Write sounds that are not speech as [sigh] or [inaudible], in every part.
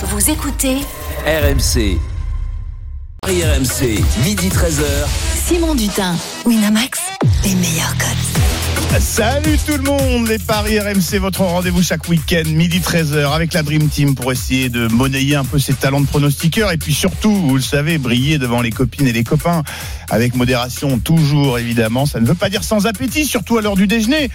Vous écoutez RMC. Paris RMC, midi 13h. Simon Dutin, Winamax, les meilleurs codes. Salut tout le monde, les Paris RMC, votre rendez-vous chaque week-end, midi 13h, avec la Dream Team pour essayer de monnayer un peu ses talents de pronostiqueur et puis surtout, vous le savez, briller devant les copines et les copains avec modération, toujours évidemment. Ça ne veut pas dire sans appétit, surtout à l'heure du déjeuner.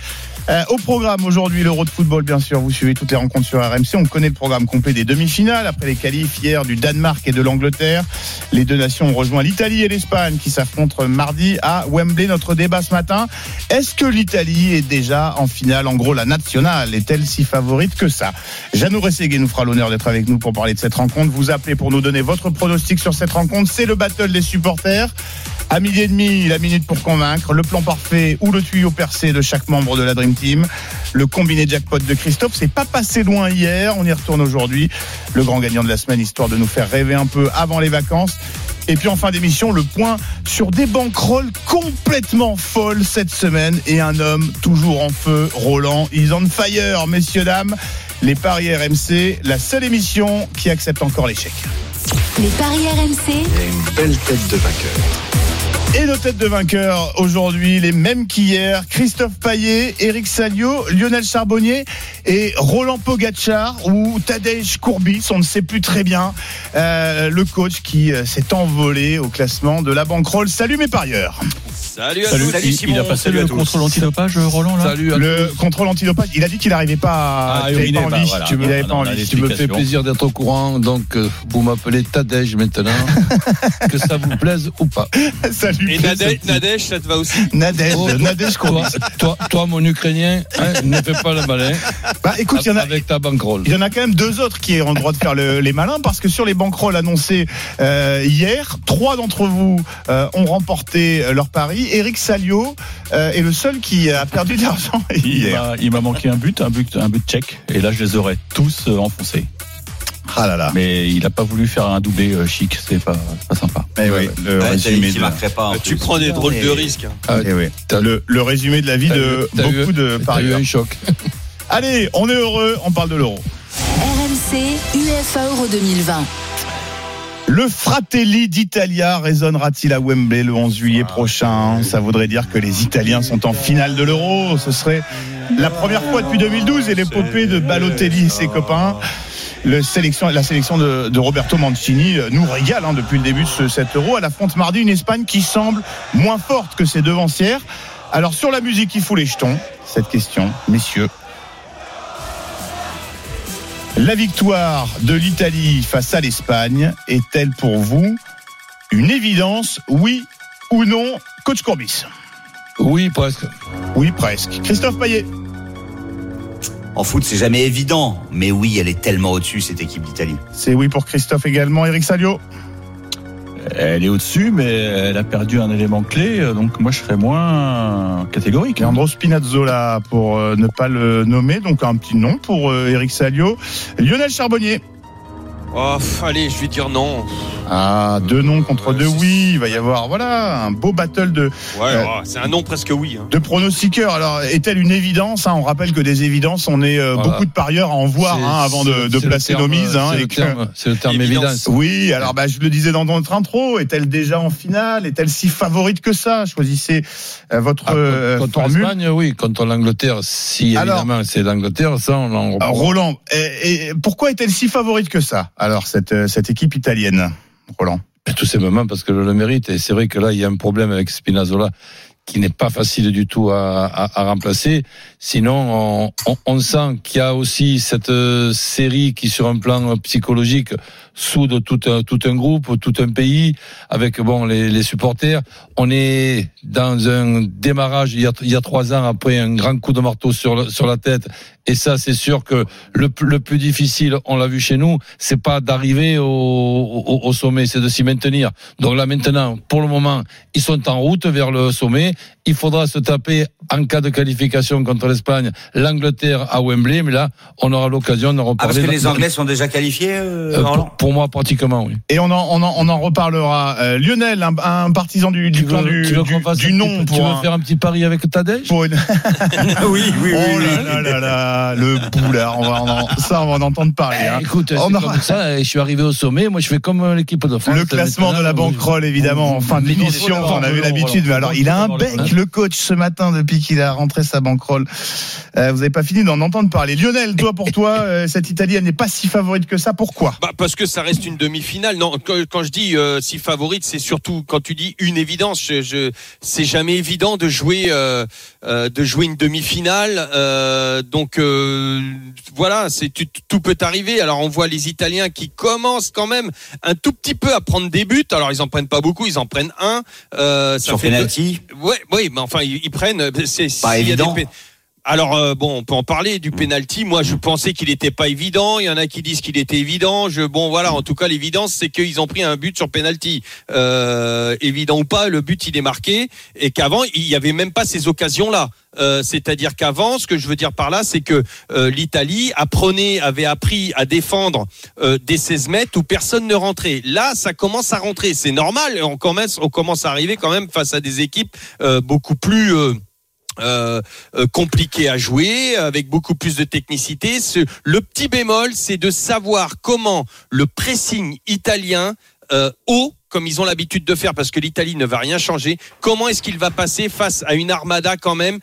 Euh, au programme aujourd'hui, l'Euro de football, bien sûr. Vous suivez toutes les rencontres sur RMC. On connaît le programme complet des demi-finales après les qualifs hier du Danemark et de l'Angleterre. Les deux nations ont rejoint l'Italie et l'Espagne qui s'affrontent mardi à Wembley. Notre débat ce matin. Est-ce que l'Italie est déjà en finale? En gros, la nationale est-elle si favorite que ça? Jeannot Rességuet nous fera l'honneur d'être avec nous pour parler de cette rencontre. Vous appelez pour nous donner votre pronostic sur cette rencontre. C'est le battle des supporters. À midi et demi, la minute pour convaincre, le plan parfait ou le tuyau percé de chaque membre de la Dream Team. Le combiné jackpot de Christophe, c'est pas passé loin hier, on y retourne aujourd'hui. Le grand gagnant de la semaine, histoire de nous faire rêver un peu avant les vacances. Et puis en fin d'émission, le point sur des banquerolles complètement folles cette semaine et un homme toujours en feu, Roland. Is on fire, messieurs, dames. Les Paris RMC, la seule émission qui accepte encore l'échec. Les paris RMC, Il y a une belle tête de vainqueur. Et nos têtes de vainqueurs aujourd'hui, les mêmes qu'hier, Christophe Paillet, Eric Salio, Lionel Charbonnier et Roland Pogachar ou Tadej Courbis, on ne sait plus très bien, euh, le coach qui euh, s'est envolé au classement de la banquerolle. Salut mes parieurs Salut à Salut, tous. Salut il, Simon. il a passé le contrôle antidopage, Roland, là Salut à Le contrôle antidopage, il a dit qu'il n'arrivait pas à... Ah, il pas bah, envie. voilà. Ah, pas non, envie. Tu me fais plaisir d'être au courant, donc euh, vous m'appelez Tadej maintenant, [laughs] que ça vous plaise ou pas. [laughs] Salut Et. Nadej, Nadej, ça te va aussi [laughs] Nadej, Oh, Nadej Courbis. Toi, toi, mon Ukrainien, hein, ne fais pas le malin Bah écoute, il y en a, avec ta bankroll. Il y en a quand même deux autres qui ont le droit de faire le- les malins parce que sur les banquerolles annoncées euh, hier, trois d'entre vous euh, ont remporté leur pari. Eric Salio euh, est le seul qui a perdu de l'argent [laughs] Il hier. m'a- Il m'a manqué un but, un but, un but tchèque, et là je les aurais tous euh, enfoncés. Ah là là. Mais il a pas voulu faire un doublé euh, chic, c'est pas, pas sympa. Eh oui, le résumé de, Ah, Tu prends des drôles de risques. Ah, eh oui. t'as- le, le résumé de la vie de eu- eu- beaucoup de eu parieurs. un choc. [laughs] Allez, on est heureux, on parle de l'euro. RMC, UEFA Euro 2020. Le Fratelli d'Italia résonnera-t-il à Wembley le 11 juillet prochain? Ça voudrait dire que les Italiens sont en finale de l'Euro. Ce serait la première fois depuis 2012 et l'épopée de Balotelli et ses copains. La sélection de, Roberto Mancini euh, nous régale hein, depuis le début de ce, cet Euro. Elle affronte mardi une Espagne qui semble moins forte que ses devancières. Alors sur la musique qui fout les jetons, cette question, messieurs. La victoire de l'Italie face à l'Espagne est-elle pour vous une évidence, oui ou non, coach Courbis? Oui, presque. Oui, presque. Christophe Payet En foot, c'est jamais évident, mais oui, elle est tellement au-dessus, cette équipe d'Italie. C'est oui pour Christophe également. Eric Salio Elle est au-dessus, mais elle a perdu un élément clé, donc moi je serais moins catégorique. hein. Leandro Spinazzola pour euh, ne pas le nommer, donc un petit nom pour euh, Eric Salio. Lionel Charbonnier. Oh, allez, je vais dire non. Ah, deux noms contre Ouais, deux c'est- oui. Il va y avoir voilà un beau battle de, Ouais, Euh, oh, c'est un non presque oui. hein. de pronostiqueurs. Alors, est-elle une évidence hein? On rappelle que des évidences, on est euh, Voilà. beaucoup de parieurs à en voir hein, avant de, de placer terme- nos mises. hein, c'est le que- C'est le terme Évidence. évidence. Oui, alors bah, je le disais dans notre intro, est-elle déjà en finale? Est-elle si favorite que ça? Choisissez euh, votre Ah, euh, contre formule. l'Espagne, oui. Contre l'Angleterre, si Alors- évidemment c'est l'Angleterre, ça on en Alors, Roland, et, et pourquoi est-elle si favorite que ça Alors cette, euh, cette équipe italienne, Roland. Tout simplement parce que le mérite. Et c'est vrai que là, il y a un problème avec Spinazzola qui n'est pas facile du tout à, remplacer. Sinon, on, sent qu'il y a aussi cette euh, série qui, sur un plan psychologique, soude tout un, tout un groupe, tout un pays, avec bon les, les supporters. On est dans un démarrage il y, a, il y a trois ans après un grand coup de marteau sur, le- sur la tête. Et ça, c'est sûr que le, le plus difficile, on l'a vu chez nous, c'est pas d'arriver au, au, au sommet, c'est de s'y maintenir. Donc là maintenant, pour le moment, ils sont en route vers le sommet. il faudra se taper en cas de qualification contre l'Espagne, l'Angleterre à Wembley, mais là, on aura l'occasion d'en Ah, parce reparler. que les Anglais sont déjà qualifiés, euh, Euh, pour, pour moi, pratiquement, oui. Et on en, on en, on en reparlera. Euh, Lionel, un, un partisan du, du veux- du, tu nom pour Tu veux un- faire un petit pari avec Tadej pour une- [laughs] Oui, oui, Oh là là là là, le boulard, on va en, ça on va en entendre parler. hein. Eh, Écoute, On c'est a- comme ça, et je suis arrivé au sommet, moi je fais comme euh, l'équipe de France. Le classement de la Maintenant, banquerolle, évidemment, en fin d'émission, vous- on avait l'habitude. Mais alors, il a un bec, le coach, ce matin, depuis qu'il a rentré sa banquerolle. Euh, vous n'avez pas fini d'en entendre parler. Lionel, toi, pour toi, euh, cette Italie, elle n'est pas si favorite que ça. Pourquoi? Bah, parce que ça reste une demi-finale. Non, quand, quand je dis euh, si favorite, c'est surtout quand tu dis une évidence. Je, je, c'est jamais évident de jouer, euh, euh, de jouer une demi-finale. Euh, donc euh, voilà, c'est tu- tout peut arriver. Alors on voit les Italiens qui commencent quand même un tout petit peu à prendre des buts. Alors ils en prennent pas beaucoup, ils en prennent un. Euh, ça Sur fait deux- penalty. Ouais, oui, mais enfin ils, ils prennent. C'est Pas s'il y a évident. des alors euh, bon, on peut en parler du penalty. Moi, je pensais qu'il n'était pas évident. Il y en a qui disent qu'il était évident. Je bon voilà. En tout cas, l'évidence, c'est qu'ils ont pris un but sur penalty. Euh, évident ou pas, le but il est marqué et qu'avant il y avait même pas ces occasions-là. Euh, C'est-à-dire qu'avant, ce que je veux dire par là, c'est que euh, l'Italie apprenait, avait appris à défendre euh, des 16 mètres où personne ne rentrait. Là, ça commence à rentrer. C'est normal. On commence, on commence à arriver quand même face à des équipes euh, beaucoup plus euh, euh, compliqué à jouer, avec beaucoup plus de technicité. Ce- le petit bémol, c'est de savoir comment le pressing italien euh, haut, comme ils ont l'habitude de faire, parce que l'Italie ne va rien changer, comment est-ce qu'il va passer face à une armada quand même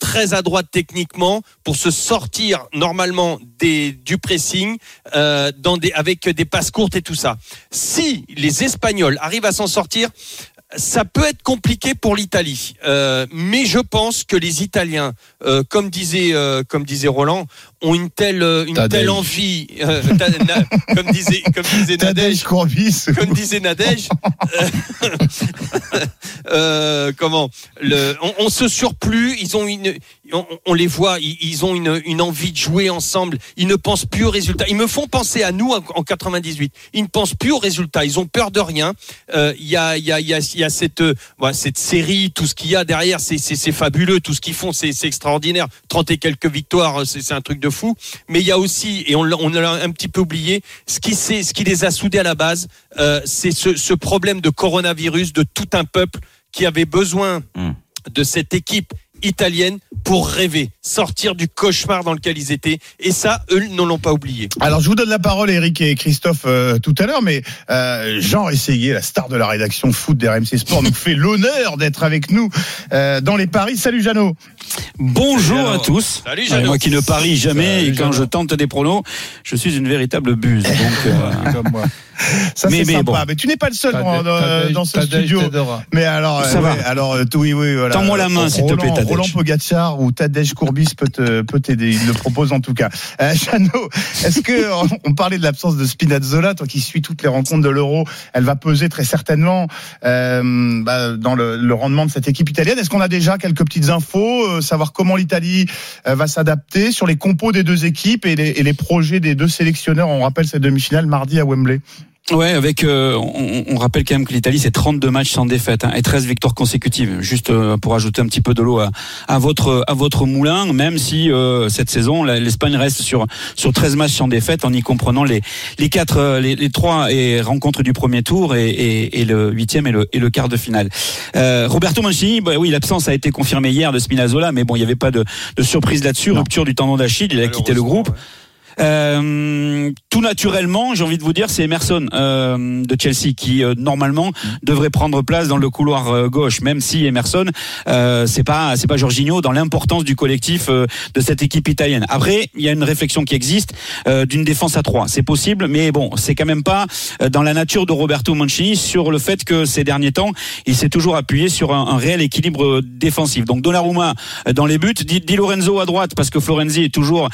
très à droite techniquement pour se sortir normalement du pressing avec des passes courtes et tout ça. Si les Espagnols arrivent à s'en sortir, ça peut être compliqué pour l'Italie, Euh, mais je pense que les Italiens, euh, comme disait euh, comme disait Roland, ont une telle une Tadej. telle envie, [laughs] na- comme disait comme disait Courbis. comme disait [laughs] [laughs] euh, comment le, on, on se surplus, ils ont une, on, on les voit, ils, ils ont une, une envie de jouer ensemble. Ils ne pensent plus aux résultats. Ils me font penser à nous en, en 98. Ils ne pensent plus aux résultats. Ils ont peur de rien. Il y a, il y a, il y a, il y a cette, euh, cette série, tout ce qu'il y a derrière, c'est, fabuleux. Tout ce qu'ils font, c'est, extraordinaire. 30 et quelques victoires, c'est, c'est un truc de fou. Mais il y a aussi, et on, l'a- on l'a un petit peu oublié, ce qui, c'est, ce qui les a soudés à la base, euh, c'est ce, ce problème de coronavirus de tout un peuple qui avait besoin Hmm. de cette équipe italienne pour rêver, sortir du cauchemar dans lequel ils étaient. Et ça, eux ne l'ont pas oublié. Alors, je vous donne la parole, Eric et Christophe, euh, tout à l'heure, mais euh, Jean Essayé, la star de la rédaction foot d'RMC Sport, nous [laughs] fait l'honneur d'être avec nous euh, dans les paris. Salut Jeannot Bonjour à tous. Salut, Jeannot. moi qui ne parie jamais Salut, et quand Jeannot. je tente des pronos, je suis une véritable buse. Donc, euh, Comme moi. [laughs] Ça, Mais- c'est sympa. bon. Mais tu n'es pas le seul dans, ce studio. Mais alors, Ça euh, va. ouais, alors euh, oui, oui, voilà. Tends-moi la main, s'il te plaît, Roland- Tadej. Roland Pogacar ou Tadej Courbis peut te- peut t'aider. Il le propose en tout cas. Euh, [laughs] Jeannot, est-ce que [laughs] on- on parlait de l'absence de Spinazzola, toi qui suis toutes les rencontres de l'Euro, elle va peser très certainement euh, bah, dans le, le rendement de cette équipe italienne. Est-ce qu'on a déjà quelques petites infos, euh, savoir comment l'Italie euh, va s'adapter sur les compos des deux équipes et les, et les projets des deux sélectionneurs On rappelle cette demi-finale mardi à Wembley. Ouais, avec, euh, on, on rappelle quand même que l'Italie c'est 32 matchs sans défaite hein, et 13 victoires consécutives. Juste euh, pour ajouter un petit peu de l'eau à, à votre à votre moulin, même si euh, cette saison l'Espagne reste sur sur 13 matchs sans défaite en y comprenant les les quatre euh, les, les trois et rencontres du premier tour et, et, et le huitième et le et le quart de finale. Euh, Roberto Mancini, bah oui, l'absence a été confirmée hier de Spinazzola, mais bon, il n'y avait pas de, de surprise là-dessus. Rupture du tendon d'Achille, il a quitté le groupe. Euh, tout naturellement, j'ai envie de vous dire, c'est Emerson euh, de Chelsea qui euh, normalement devrait prendre place dans le couloir euh, gauche, même si Emerson, euh, c'est pas c'est pas Jorginho dans l'importance du collectif euh, de cette équipe italienne. Après, il y a une réflexion qui existe d'une défense à trois, c'est possible, mais bon, c'est quand même pas dans la nature de Roberto Mancini sur le fait que ces derniers temps, il s'est toujours appuyé sur un, un réel équilibre défensif. Donc Donnarumma dans les buts, Di, Di Lorenzo à droite parce que Florenzi est toujours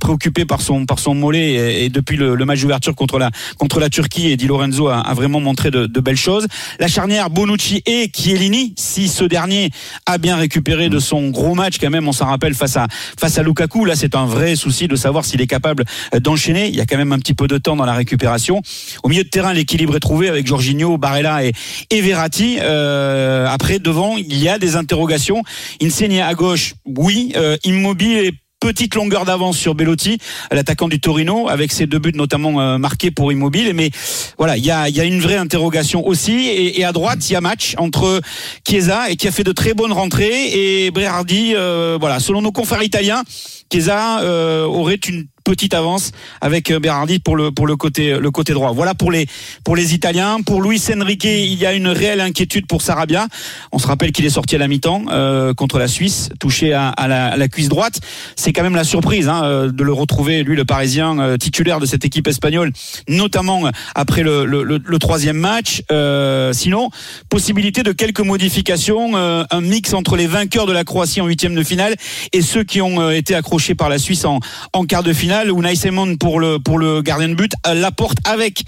préoccupé par son par son mollet et, et depuis le match d'ouverture contre la contre la Turquie et Di Lorenzo a, vraiment montré de, de, belles choses. La charnière Bonucci et Chiellini, si ce dernier a bien récupéré de son gros match quand même, on s'en rappelle face à face à Lukaku, là c'est un vrai souci de savoir s'il est capable d'enchaîner. Il y a quand même un petit peu de temps dans la récupération. Au milieu de terrain, l'équilibre est trouvé avec Jorginho, Barella et, et Verratti. Euh, après devant, il y a des interrogations. Insigne à gauche, oui. Euh, immobile et petite longueur d'avance sur Bellotti, l'attaquant du Torino, avec ses deux buts notamment euh, marqués pour Immobile. Mais voilà, il y a, y a, une vraie interrogation aussi. Et, à droite, il y a match entre Chiesa et qui a fait de très bonnes rentrées et Berardi. Euh, voilà, selon nos confrères italiens, Chiesa euh, aurait une petite avance avec euh, Berardi pour le pour le côté le côté droit. Voilà pour les pour les Italiens. Pour Luis Enrique, il y a une réelle inquiétude pour Sarabia. On se rappelle qu'il est sorti à la mi-temps euh, contre la Suisse, touché à, la, cuisse droite. C'est quand même la surprise hein, euh, de le retrouver lui le Parisien titulaire de cette équipe espagnole, notamment après le, troisième match. Sinon, possibilité de quelques modifications, un mix entre les vainqueurs de la Croatie en huitième de finale et ceux qui ont été accrochés par la Suisse en, en quart de finale où Nice pour le pour le gardien de but la porte avec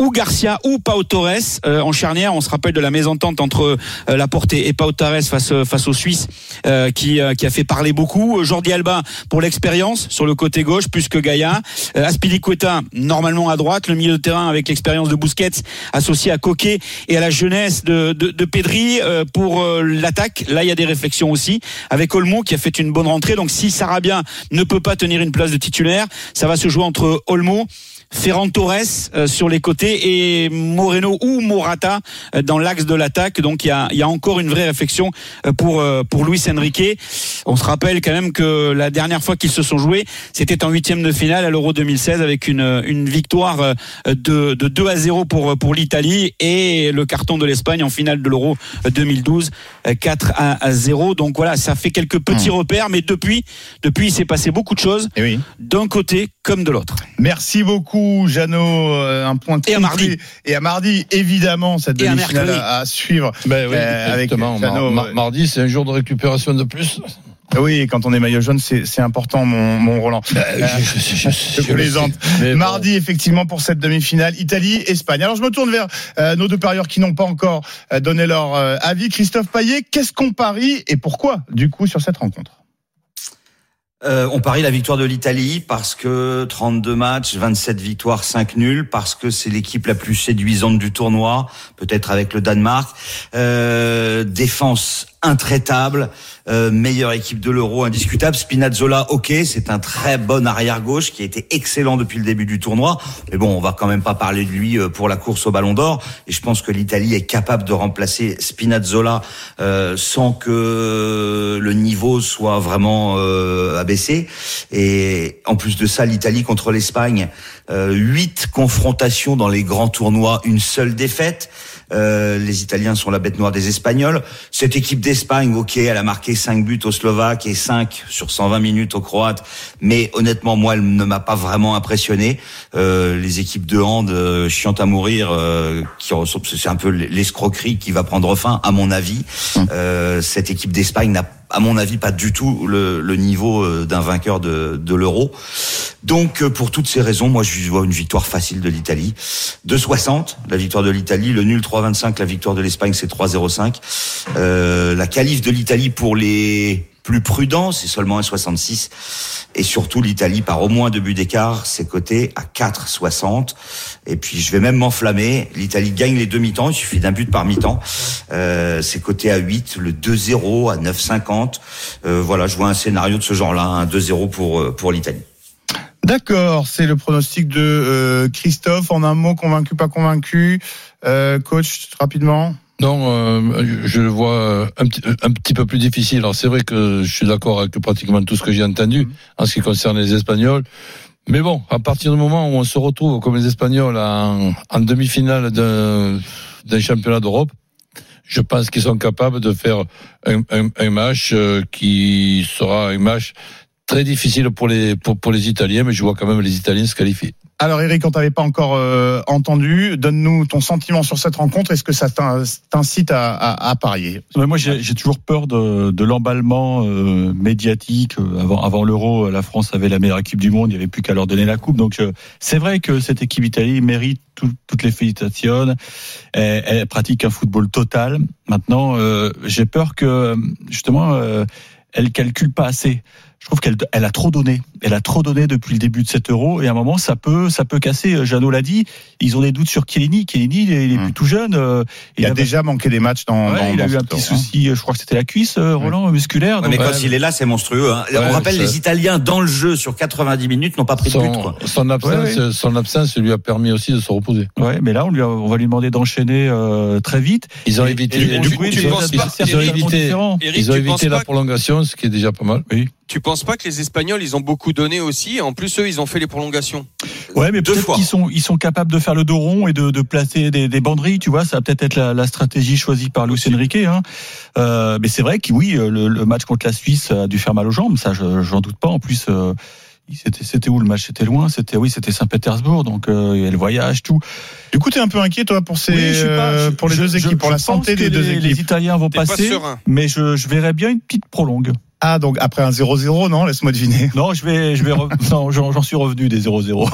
ou Garcia ou Pau Torres euh, en charnière. On se rappelle de la mésentente entre euh, Laporte et, et Pau Torres face face aux Suisses euh, qui qui a fait parler beaucoup. Jordi Alba pour l'expérience sur le côté gauche plus que Gaïa. Aspilicueta normalement à droite, le milieu de terrain avec l'expérience de Busquets associé à Coquet et à la jeunesse de de, de Pedri pour l'attaque. Là il y a des réflexions aussi avec Olmo qui a fait une bonne rentrée. Donc si Sarabia ne peut pas tenir une place de titulaire, ça va se jouer entre Olmo Ferran Torres euh, sur les côtés et Moreno ou Morata euh, dans l'axe de l'attaque. Donc il y a, il y a encore une vraie réflexion euh, pour pour Luis Enrique. On se rappelle quand même que la dernière fois qu'ils se sont joués, c'était en huitième de finale à l'Euro 2016 avec une une victoire de de 2 à 0 pour pour l'Italie et le carton de l'Espagne en finale de l'Euro 2012 4 à 0. Donc voilà, ça fait quelques petits mmh. repères, mais depuis depuis il s'est passé beaucoup de choses oui. d'un côté comme de l'autre. Merci beaucoup, Jeannot. Un point et à mardi. Et à mardi, évidemment, cette demi-finale à, à, suivre. Ben oui, euh, avec Jeannot, mar mardi, c'est un jour de récupération de plus. Oui, quand on est maillot jaune, c'est important, mon, mon Roland. Bah, je, je, je, je, plaisante. Mardi, bon. effectivement, pour cette demi-finale, Italie-Espagne. Alors, je me tourne vers euh, nos deux parieurs qui n'ont pas encore euh, donné leur euh, avis. Christophe Payet, qu'est-ce qu'on parie et pourquoi, du coup, sur cette rencontre? Euh, on parie la victoire de l'Italie parce que 32 matchs, 27 victoires, 5 nuls, parce que c'est l'équipe la plus séduisante du tournoi, peut-être avec le Danemark. Euh, défense intraitable, euh, meilleure équipe de l'Euro, indiscutable. Spinazzola, ok, c'est un très bon arrière gauche qui a été excellent depuis le début du tournoi. Mais bon, on va quand même pas parler de lui euh, pour la course au Ballon d'Or. Et je pense que l'Italie est capable de remplacer Spinazzola euh, sans que le niveau soit vraiment euh, abaissé. Et en plus de ça, l'Italie contre l'Espagne, huit confrontations dans les grands tournois, une seule défaite. Euh, les Italiens sont la bête noire des Espagnols. Cette équipe d'Espagne, ok, elle a marqué 5 buts aux Slovaques et 5 sur 120 minutes aux Croates, mais honnêtement, moi, elle ne m'a pas vraiment impressionné. Euh, les équipes de hand euh, chiantes à mourir, euh, qui c'est un peu l'escroquerie qui va prendre fin, à mon avis. Euh, cette équipe d'Espagne n'a à mon avis, pas du tout le, niveau d'un vainqueur de, l'Euro. Donc, pour toutes ces raisons, moi, je vois une victoire facile de l'Italie. 2,60, la victoire de l'Italie. Le nul 3,25, la victoire de l'Espagne, c'est 3,05. Euh, la qualif de l'Italie pour les plus prudents, c'est seulement 1,66. Et surtout, l'Italie, par au moins deux buts d'écart, c'est coté à 4,60. Et puis, je vais même m'enflammer. L'Italie gagne les demi-temps. Il suffit d'un but par mi-temps. Euh, c'est coté à 8. Le 2-0 à 9,50. Euh, voilà, je vois un scénario de ce genre-là. Un 2-0 pour, pour l'Italie. D'accord, c'est le pronostic de euh, Christophe. En un mot, convaincu, pas convaincu. Euh, coach, rapidement. Non, euh, je le vois un, un, petit peu plus difficile. Alors c'est vrai que je suis d'accord avec pratiquement tout ce que j'ai entendu en ce qui concerne les Espagnols. Mais bon, à partir du moment où on se retrouve comme les Espagnols en, en demi-finale d'un championnat d'Europe, je pense qu'ils sont capables de faire un, un, un match qui sera un match très difficile pour les, pour, pour les Italiens, mais je vois quand même les Italiens se qualifier. Alors Eric, on t'avait pas encore euh, entendu. Donne-nous ton sentiment sur cette rencontre. Est-ce que ça t'in- t'incite à, à- à parier? Moi, j'ai toujours peur de, de l'emballement euh, médiatique. Euh, Avant, avant l'Euro, la France avait la meilleure équipe du monde. Il n'y avait plus qu'à leur donner la coupe. Donc, euh, c'est vrai que cette équipe italienne mérite tout- toutes les félicitations. Elle, elle pratique un football total. Maintenant, euh, j'ai peur que justement, euh, elle calcule pas assez. Je trouve qu'elle elle a trop donné. Elle a trop donné depuis le début de cet euro et à un moment ça peut ça peut casser. Jeannot l'a dit. Ils ont des doutes sur Chiellini. Chiellini il est, il est Hum. plus tout jeune. euh, Il a avait- déjà manqué des matchs dans. Ouais, dans- il a dans eu un petit hein. souci, je crois que c'était la cuisse, euh, Roland, musculaire. Ouais, mais quand il est là, c'est monstrueux. hein. Ouais, On rappelle, les Italiens dans le jeu sur 90 minutes n'ont pas pris de but. Son, Quoi. son absence, Ouais, son absence lui a permis aussi de se reposer. Ouais, mais là, on, lui a- on va lui demander d'enchaîner euh, très vite. Ils ont Et- évité, et- et du du coup, coup, tu ils ont- penses ils pas- ont- ils ont c'est évité, la prolongation, ce qui est déjà pas mal. Tu penses pas que les Espagnols, ils ont beaucoup donné aussi En plus, eux, ils ont fait les prolongations? Ouais, mais peut-être qu'ils sont, ils sont capables de faire le dos rond et de, de placer des, des banderilles, tu vois. Ça va peut-être être la, la stratégie choisie par Luis Enrique. Hein. Euh, mais c'est vrai que oui, le, le match contre la Suisse a dû faire mal aux jambes. Ça, je- j'en doute pas. En plus, euh, c'était, c'était où le match? C'était loin. C'était oui, c'était Saint-Pétersbourg. Donc euh, il y a le voyage, tout. Du coup, t'es un peu inquiet toi pour ces, Oui, je pas- euh, je- pour les je- deux je- équipes, pour je la santé des deux les, les équipes. Italiens vont pas passer, mais je, je verrais bien une petite prolongue. Ah, donc après un 0-0, non Laisse-moi deviner. Non, je vais, je vais, re- [laughs] non, j'en j'en suis revenu des 0-0.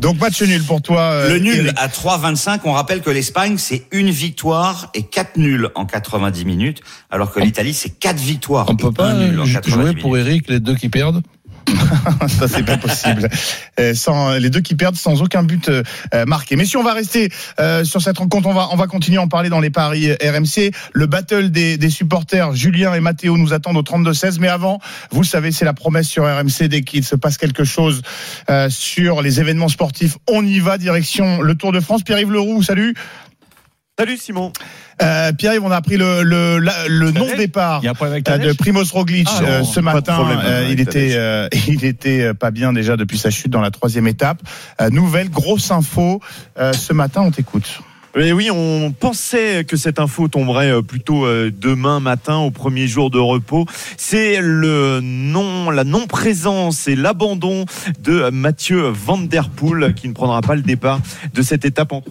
Donc match nul pour toi. euh, Le nul Eric. à 3,25. On rappelle que l'Espagne, c'est une victoire et quatre nuls en 90 minutes, alors que l'Italie, c'est quatre victoires On et peut pas un nul en jou- 90 jouer minutes. pour Eric les deux qui perdent? [laughs] Ça, c'est pas possible. Euh, sans, les deux qui perdent sans aucun but euh, euh, marqué. Mais si on va rester euh, sur cette rencontre, on va, on va continuer à en parler dans les paris RMC. Le battle des, des supporters, Julien et Mathéo nous attendent au 32-16. Mais avant, vous le savez, c'est la promesse sur RMC. Dès qu'il se passe quelque chose euh, sur les événements sportifs, on y va, direction le Tour de France. Pierre-Yves Leroux, salut. Salut Simon. Euh, Pierre-Yves, on a appris le, le, la- le non départ Il y a un problème avec euh, de Primoz Roglic Ah, euh, non, ce matin. problème, euh, il ta [laughs] était, euh, il était pas bien déjà depuis sa chute dans la troisième étape. Euh, nouvelle grosse info euh, ce matin. On t'écoute. Et oui, on pensait que cette info tomberait plutôt demain matin au premier jour de repos. C'est le non, la non-présence et l'abandon de Mathieu Van Der Poel qui ne prendra pas le départ de cette étape entre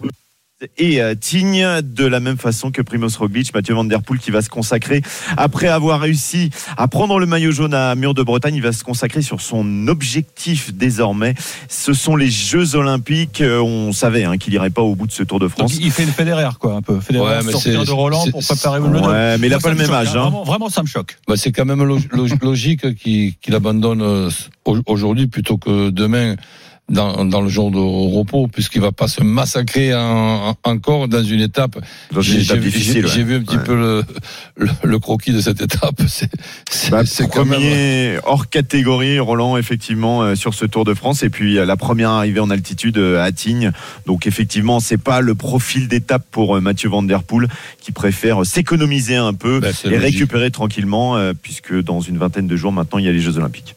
et euh, Tignes de la même façon que Primoz Roglic, Mathieu Van Der Poel qui va se consacrer après avoir réussi à prendre le maillot jaune à Mur de Bretagne, il va se consacrer sur son objectif désormais. Ce sont les Jeux Olympiques. Euh, On savait hein, qu'il irait pas au bout de ce Tour de Donc, France. il fait le Federer, quoi, un peu. Federer Ouais, de Roland pour préparer le Ouais, mais il a Moi, pas le me même choque, âge. hein. Hein. Vraiment, vraiment, ça me choque. Bah, c'est quand même lo- lo- [laughs] logique qu'il abandonne euh, au- aujourd'hui plutôt que demain dans, dans le jour de repos, puisqu'il va pas se massacrer en- en- encore dans une étape. Dans une J'ai étape j'ai- difficile. j'ai ouais. vu un petit Ouais. peu le, le, le croquis de cette étape. [laughs] C'est c'est- Bah, c'est quand même. premier hors catégorie, Roland, effectivement, euh, sur ce Tour de France. Et puis, euh, la première arrivée en altitude euh, à Tignes. Donc, effectivement, c'est pas le profil d'étape pour euh, Mathieu Van Der Poel qui préfère s'économiser un peu Bah, et logique. récupérer tranquillement, puisque dans une vingtaine de jours maintenant, il y a les Jeux Olympiques.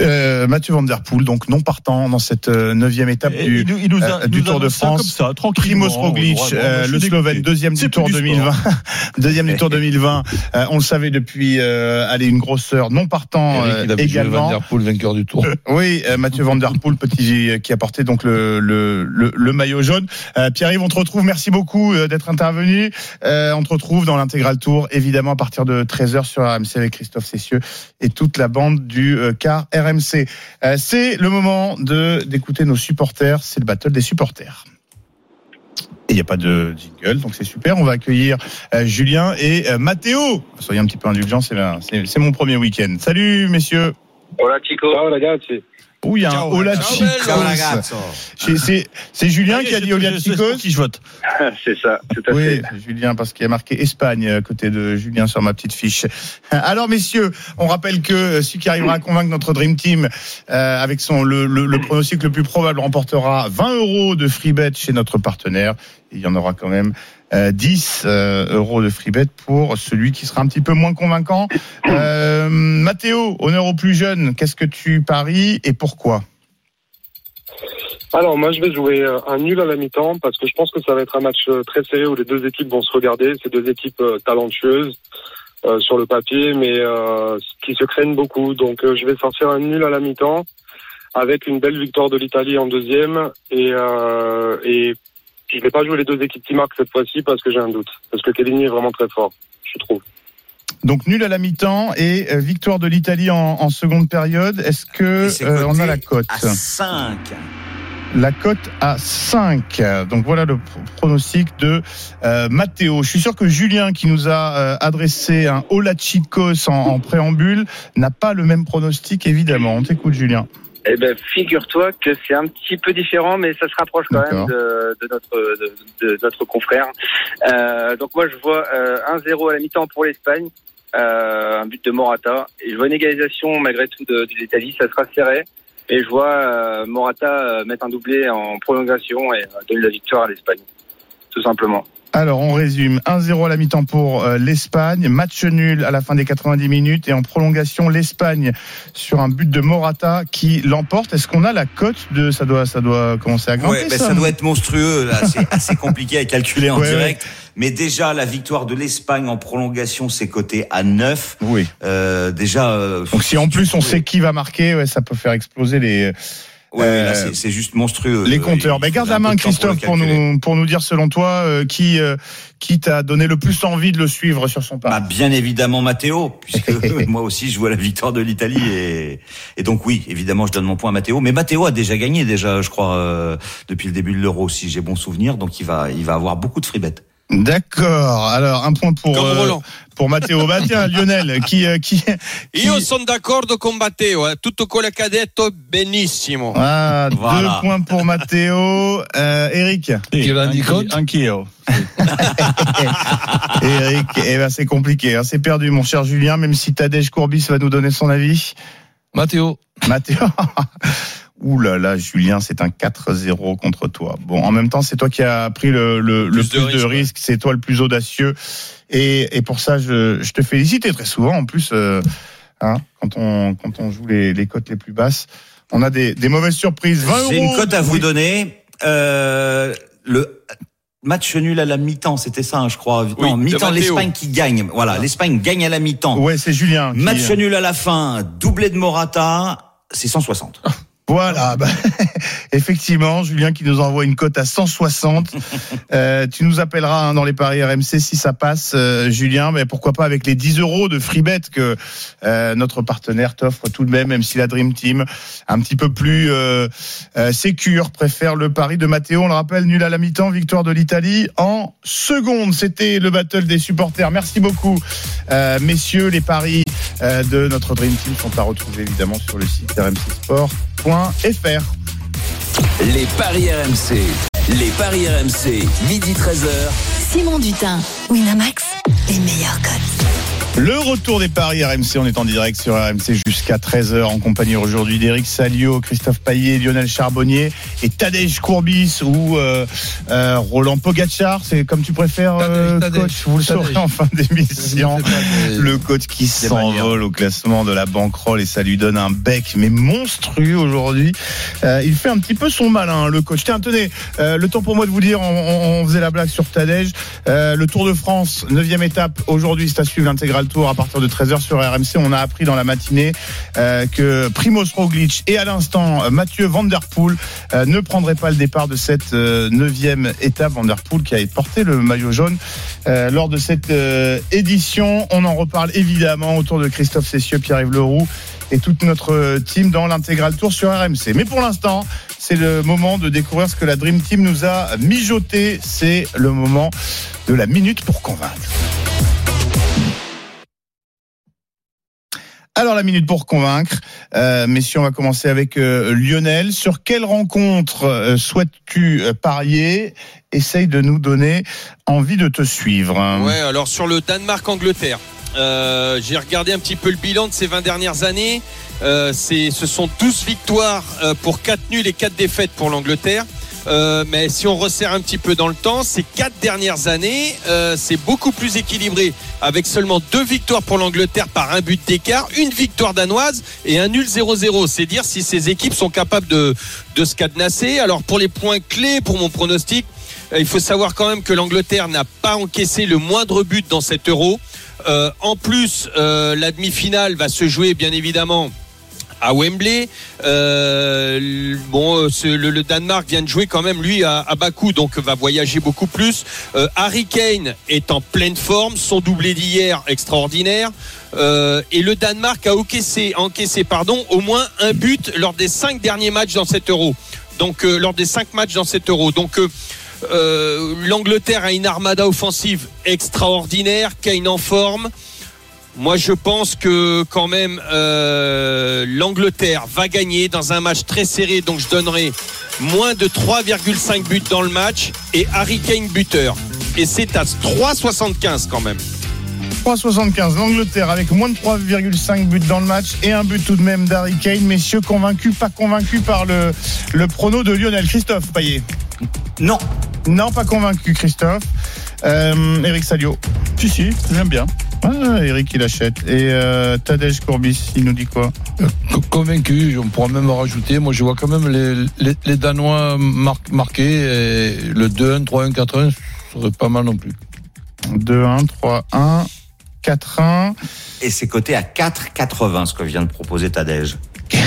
Euh, Mathieu Van Der Poel, donc non partant dans cette euh, neuvième étape Et du, il, nous- il nous a, euh, du nous Tour de annonce ça France. Comme ça. Primoz Roglic, euh, le Slovène, deuxième du Tour plus du 2020. [laughs] deuxième du Tour 2020. Euh, on le savait depuis, euh, allez, une grosse heure. Non partant euh, également. Van Der Poel vainqueur du Tour. Oui, euh, Mathieu Van Der Poel, petit qui a porté donc le le, le, le maillot jaune. Euh, Pierre-Yves, on te retrouve. Merci beaucoup euh, d'être intervenu. Euh, on te retrouve dans l'intégral tour, évidemment à partir de 13h sur RMC avec Christophe Cessieux et toute la bande du euh, car RMC. Euh, c'est le moment de d'écouter nos supporters. C'est le battle des supporters. Et il n'y a pas de jingle, donc c'est super. On va accueillir euh, Julien et euh, Mathéo. Soyez un petit peu indulgents, c'est mon premier week-end. Salut messieurs. Hola chicos. Ragazzi. Oh, il y a un ragazzo. C'est- Julien qui a dit pour qui je vote. [laughs] C'est ça, tout à Oui, fait. Julien, parce qu'il y a marqué Espagne à côté de Julien sur ma petite fiche. [laughs] Alors, messieurs, on rappelle que celui qui arrivera à convaincre notre Dream Team euh, avec son le, le, le pronostic le plus probable remportera 20 euros de free bet chez notre partenaire. Et il y en aura quand même euh, 10 euh, euros de free bet pour celui qui sera un petit peu moins convaincant. Euh, Mathéo, honneur au plus jeune, qu'est-ce que tu paries et pourquoi? Alors moi je vais jouer euh, un nul à la mi-temps parce que je pense que ça va être un match euh, très serré où les deux équipes vont se regarder. C'est deux équipes euh, talentueuses euh, sur le papier mais euh, qui se craignent beaucoup. Donc euh, je vais sortir un nul à la mi-temps avec une belle victoire de l'Italie en deuxième. Et, euh, et je vais pas jouer les deux équipes qui marquent cette fois-ci parce que j'ai un doute. Parce que Kellini est vraiment très fort, je trouve. Donc nul à la mi-temps et euh, victoire de l'Italie en, en seconde période. Est-ce que Et c'est euh, on a la cote À 5. La cote à 5. Donc voilà le pro- pronostic de euh, Matteo. Je suis sûr que Julien, qui nous a euh, adressé un Ola Chicos en, en préambule, n'a pas le même pronostic, évidemment. On t'écoute, Julien. Eh ben, figure-toi que c'est un petit peu différent, mais ça se rapproche quand même de, de notre de, de notre confrère. Euh, donc moi, je vois euh, 1-0 à la mi-temps pour l'Espagne, euh, un but de Morata, et je vois une égalisation malgré tout de, de l'Italie. Ça sera serré, et je vois euh, Morata euh, mettre un doublé en prolongation et euh, donner la victoire à l'Espagne, tout simplement. Alors, on résume. 1-0 à la mi-temps pour euh, l'Espagne. Match nul à la fin des 90 minutes. Et en prolongation, l'Espagne sur un but de Morata qui l'emporte. Est-ce qu'on a la cote de... Ça doit, ça doit commencer à grimper, Ouais, ben, ça, ça doit être monstrueux. Là, c'est [laughs] assez compliqué à calculer en Ouais, direct. Mais déjà, la victoire de l'Espagne en prolongation, c'est coté à 9. Oui. Euh, déjà. euh, Donc si en plus on sait qui va marquer, ouais, ça peut faire exploser les, Ouais, là, Euh, c'est- c'est juste monstrueux. les Euh, compteurs. Mais garde la main, pour Christophe, pour, nous, pour nous dire selon toi euh, qui, euh, qui t'a donné le plus envie de le suivre sur son Bah, pas. bien évidemment Matteo, puisque [laughs] moi aussi je vois la victoire de l'Italie et, et donc oui, évidemment je donne mon point à Matteo. Mais Matteo a déjà gagné déjà, je crois, euh, depuis le début de l'Euro, si j'ai bon souvenir. Donc il va, il va avoir beaucoup de free bet. D'accord. Alors un point pour Comme euh, pour Matteo. Bah tiens, [laughs] Lionel, qui euh, qui, qui- Io sono d'accordo con Matteo, eh. tutto quello che ha detto benissimo. Ah, Voilà. deux points pour Matteo. Euh, Eric. Compte Anch'io. [laughs] Eric, eh ben c'est compliqué, hein. c'est perdu, mon cher Julien. Même si Tadej Courbis va nous donner son avis. Mathéo. Mathéo. [laughs] Ouh là là, Julien, c'est un 4-0 contre toi. Bon, en même temps, c'est toi qui as pris le, le, le Plus plus, de de risques, c'est toi le plus audacieux. Et, et pour ça, je, je te félicite. Et très souvent, en plus, euh, hein, quand, on, quand on joue les, les cotes les plus basses, on a des, des mauvaises surprises. 20 J'ai une cote à vous Oui. donner. Euh, le match nul à la mi-temps, c'était ça, hein, je crois. Oui, non, mi-temps, l'Espagne qui gagne. Voilà, l'Espagne gagne à la mi-temps. Ouais, c'est Julien. qui- Match nul à la fin, doublé de Morata, c'est 160. [laughs] Voilà, bah, [laughs] effectivement, Julien qui nous envoie une cote à 160. [laughs] Euh, tu nous appelleras hein, dans les paris RMC si ça passe, euh, Julien. Mais pourquoi pas avec les 10 euros de free bet que euh, notre partenaire t'offre tout de même, même si la Dream Team un petit peu plus euh, euh, sécure préfère le pari de Matteo. On le rappelle, nul à la mi-temps, victoire de l'Italie en seconde. C'était le battle des supporters. Merci beaucoup, euh, messieurs. Les paris de notre Dream Team sont à retrouver évidemment sur le site rmcsport.fr. Les paris RMC. Les paris RMC. Midi 13h. Simon Dutin, Winamax, les meilleurs cotes. Le retour des paris RMC, on est en direct sur RMC jusqu'à 13h en compagnie aujourd'hui d'Éric Salio, Christophe Paillet, Lionel Charbonnier et Tadej Courbis ou euh, euh, Roland Pogachar, c'est comme tu préfères euh, Tadej, Tadej. coach, vous le saurez en fin d'émission. Le coach qui s'envole au classement de la banquerolle et ça lui donne un bec mais monstrueux aujourd'hui. Euh, il fait un petit peu son malin, le coach. Tiens, tenez, euh, le temps pour moi de vous dire, on, on- faisait la blague sur Tadej. Euh, le Tour de France, 9 étape, aujourd'hui, c'est à suivre l'intégral tour à partir de 13h sur RMC. On a appris dans la matinée euh, que Primoz Roglic et à l'instant euh, Mathieu Van Der Poel euh, ne prendraient pas le départ de cette neuvième étape. Van Der Poel qui a porté le maillot jaune lors de cette édition. On en reparle évidemment autour de Christophe Cessieux, Pierre-Yves Leroux et toute notre team dans l'intégral tour sur RMC. Mais pour l'instant, c'est le moment de découvrir ce que la Dream Team nous a mijoté. C'est le moment de la minute pour convaincre. Alors la minute pour convaincre, euh, messieurs, on va commencer avec euh, Lionel. Sur quelle rencontre euh, souhaites-tu parier? Essaye de nous donner envie de te suivre. Ouais, alors sur le Danemark-Angleterre, j'ai regardé un petit peu le bilan de ces 20 dernières années. Ce sont 12 victoires pour 4 nuls et 4 défaites pour l'Angleterre. Euh, mais si on resserre un petit peu dans le temps, ces quatre dernières années, euh, c'est beaucoup plus équilibré, avec seulement deux victoires pour l'Angleterre par un but d'écart, une victoire danoise et un nul 0-0. C'est dire si ces équipes sont capables de, de se cadenasser. Alors pour les points clés pour mon pronostic, euh, il faut savoir quand même que l'Angleterre n'a pas encaissé le moindre but dans cet euro. En plus, la demi-finale va se jouer bien évidemment à Wembley. Euh, le, Danemark vient de jouer quand même lui à, à Bakou, donc va voyager beaucoup plus. Euh, Harry Kane est en pleine forme, son doublé d'hier extraordinaire. Euh, et le Danemark a encaissé, au moins un but lors des cinq derniers matchs dans cet Euro. Donc lors des cinq matchs dans cet Euro. Donc l'Angleterre a une armada offensive extraordinaire, Kane en forme. Moi, je pense que quand même euh, l'Angleterre va gagner dans un match très serré, donc je donnerai moins de 3,5 buts dans le match et Harry Kane buteur. Et c'est à 3,75 quand même. 3,75 l'Angleterre avec moins de 3,5 buts dans le match et un but tout de même d'Harry Kane. Messieurs, convaincus, pas convaincus par le, le prono de Lionel. Christophe Payet Non. Non, pas convaincu, Christophe. Euh, Eric Salio Si, si, j'aime bien. Ah, Eric, il achète. Et euh, Tadej Courbis, il nous dit quoi? Co- Convaincu, on pourra même rajouter. Moi, je vois quand même les, les, les Danois mar- marqués. Et le 2-1, 3-1, 4-1 serait pas mal non plus. 2-1, 3-1, 4-1. Et c'est coté à 4,80 ce que vient de proposer Tadej. [laughs]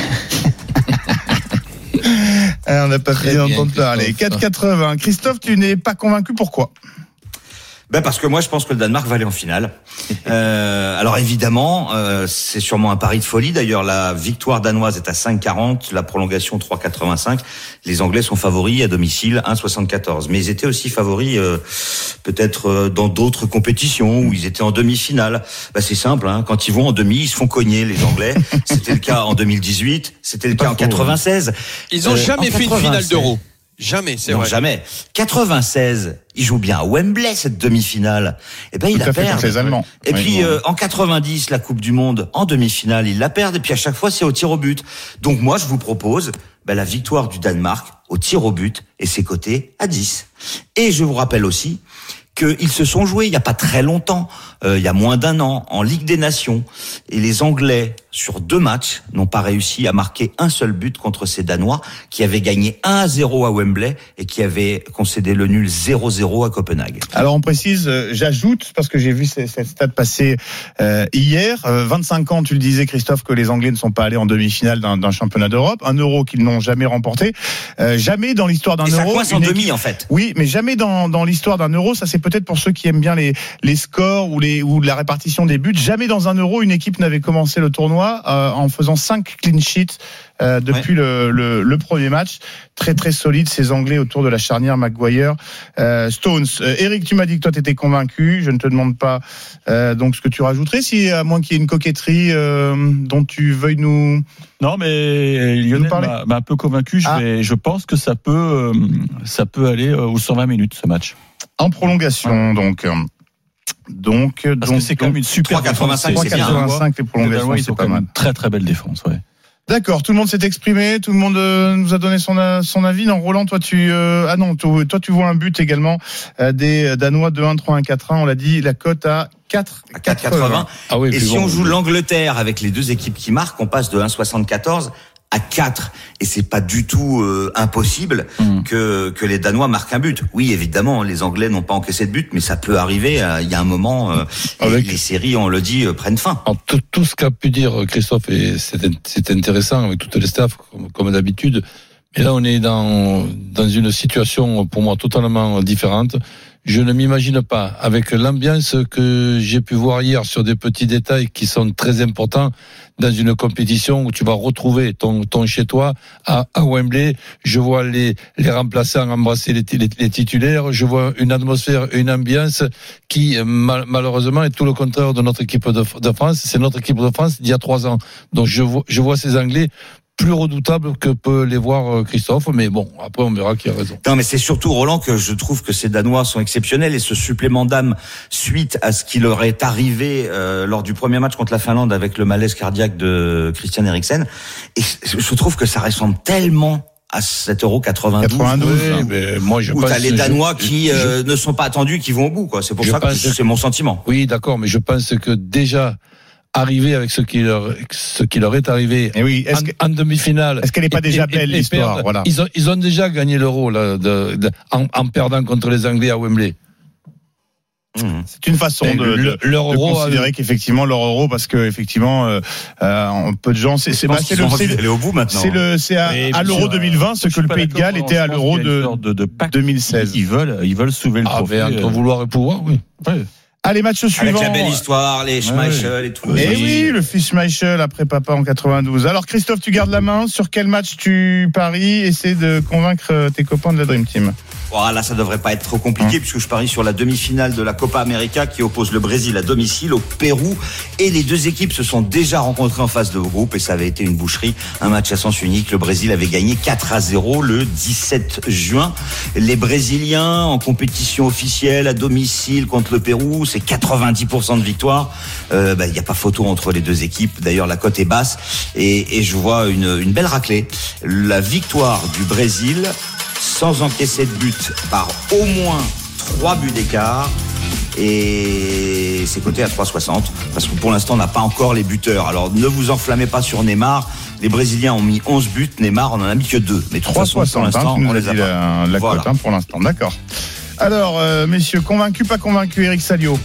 Ah, on n'a pas Très bien, entendre parler. Christophe. 4,80. Christophe, tu n'es pas convaincu, pourquoi? Ben parce que moi je pense que le Danemark va aller en finale. [laughs] Euh, alors évidemment, euh, c'est sûrement un pari de folie. D'ailleurs, la victoire danoise est à 5,40, la prolongation 3,85. Les Anglais sont favoris à domicile 1,74. Mais ils étaient aussi favoris euh, peut-être euh, dans d'autres compétitions où ils étaient en demi-finale. Ben, c'est simple, hein, quand ils vont en demi, ils se font cogner les Anglais. [laughs] C'était le cas en 2018, c'était le cas en 96. Ils ont Euh, jamais en fait une finale 96. d'Euro. Jamais, c'est vrai. jamais. 96, ils jouent bien à Wembley cette demi-finale. Eh ben Tout la contre les Allemands. Et Oui, puis bon. euh, en 90, la Coupe du Monde en demi-finale, ils la perdent. Et puis à chaque fois, c'est au tir au but. Donc moi, je vous propose ben, la victoire du Danemark au tir au but et ses côtés à 10. Et je vous rappelle aussi qu'ils se sont joués il n'y a pas très longtemps, euh, il y a moins d'un an, en Ligue des Nations. Et les Anglais, sur deux matchs, n'ont pas réussi à marquer un seul but contre ces Danois, qui avaient gagné 1 à 0 à Wembley et qui avaient concédé le nul 0-0 à Copenhague. Alors on précise, euh, j'ajoute, parce que j'ai vu cette stat passer euh, hier, euh, 25 ans, tu le disais Christophe, que les Anglais ne sont pas allés en demi-finale d'un championnat d'Europe, un euro qu'ils n'ont jamais remporté, Euh, jamais dans l'histoire d'un ça euro. coince en demi, équipe- en fait. Oui, mais jamais dans, dans l'histoire d'un euro, ça c'est peut-être pour ceux qui aiment bien les, les scores ou, les, ou la répartition des buts, jamais dans un euro une équipe n'avait commencé le tournoi euh, en faisant 5 clean sheets euh, depuis le, le, le premier match. Très très solide ces Anglais autour de la charnière Maguire euh, Stones. Eric, tu m'as dit que toi tu étais convaincu. Je ne te demande pas donc ce que tu rajouterais, si à moins qu'il y ait une coquetterie dont tu veuilles nous. Non, mais Lionel m'a un peu convaincu. Je, Ah. vais- je pense que ça peut, ça peut aller aux 120 minutes ce match. En prolongation, donc. Donc, Parce donc, que c'est quand même une super 3,85, défense. c'est bien, hein. 3,85 les prolongations, c'est ont pas quand même mal. très très belle défense. Ouais. D'accord, tout le monde s'est exprimé, tout le monde euh, nous a donné son, euh, son avis. Non, Roland, toi tu euh, ah non, toi, toi, tu vois un but également euh, des Danois de 1 3 1 4 1, on l'a dit, la cote à 4 À 4,80. Ah oui, Et si bon. on joue l'Angleterre avec les deux équipes qui marquent, on passe de 1,74 à 4. Et c'est pas du tout euh, impossible Mm. que, que les Danois marquent un but. Oui, évidemment, les Anglais n'ont pas encaissé de but, mais ça peut arriver. euh, Il y a un moment, euh, Avec- les, les séries, on le dit, euh, prennent fin. Alors, tout, tout ce qu'a pu dire Christophe, et c'est c'est intéressant avec toutes les staffs, comme, comme d'habitude. Mais là, on est dans, dans une situation, pour moi, totalement différente. Je ne m'imagine pas, avec l'ambiance que j'ai pu voir hier sur des petits détails qui sont très importants dans une compétition où tu vas retrouver ton, ton chez toi à, à Wembley. Je vois les, les remplaçants embrasser les, titulaires. Je vois une atmosphère, une ambiance qui, mal- malheureusement, est tout le contraire de notre équipe de, de France. C'est notre équipe de France d'il y a trois ans. Donc je je vois ces Anglais plus redoutables que peut les voir euh, Christophe. Mais bon, après on verra qui a raison. Non, mais c'est surtout Roland que je trouve que ces Danois sont exceptionnels et ce supplément d'âme suite à ce qui leur est arrivé euh, lors du premier match contre la Finlande avec le malaise cardiaque de Christian Eriksen. Et je trouve que ça ressemble tellement à cet euro 92. 92, Oui, hein. mais moi je où t'as les Danois je- qui je- euh, ne sont pas attendus, qui vont au bout. quoi. C'est pour ça que c'est mon sentiment. Oui, d'accord, mais je pense que déjà arriver avec ce qui leur, ce qui leur est arrivé Et oui, est-ce en, que- en demi-finale. est-ce qu'elle n'est pas déjà et- belle l'histoire. Voilà. Ils ont, ils ont déjà gagné l'euro là, de, de- en, en perdant contre les Anglais à Wembley. C'est une façon de, le- de- leur de euro considérer qu'effectivement leur euro, parce que effectivement, euh, euh, peu de gens, c'est c'est bah, au bout maintenant. c'est le c'est à, bien l'Euro sûr, 2020 ce que le Pays de Galles était à l'Euro de de, de pacte. 2016. Ils, ils veulent, ils veulent soulever le Ah, trophée. entre euh, vouloir et pouvoir, oui. ouais. Allez, match Avec suivant. la belle histoire, les Schmeichel et tout. Eh oui, le fils Michel après papa en 92. Alors Christophe, tu gardes la main. Sur quel match tu paries? Essaie de convaincre euh, tes copains de la Dream Team. Oh, là, ça devrait pas être trop compliqué puisque je parie sur la demi-finale de la Copa América qui oppose le Brésil à domicile au Pérou. Et les deux équipes se sont déjà rencontrées en phase de groupe et ça avait été une boucherie. Un match à sens unique. Le Brésil avait gagné 4 à 0 le 17 juin. Les Brésiliens en compétition officielle à domicile contre le Pérou, c'est 90% de victoire. Euh, bah, Il n'y a pas photo entre les deux équipes. D'ailleurs, la cote est basse et, et je vois une, une belle raclée. La victoire du Brésil sans encaisser de but par au moins 3 buts d'écart. Et c'est coté à 3,60 parce que pour l'instant on n'a pas encore les buteurs. Alors ne vous enflammez pas sur Neymar. Les Brésiliens ont mis 11 buts, Neymar en en a mis que 2. Mais de toute façon, pour 3,60, hein, l'instant, nous on les a pas. la, la Voilà. cote hein, pour l'instant. D'accord. Alors, euh, messieurs, convaincu, pas convaincu, Eric Salio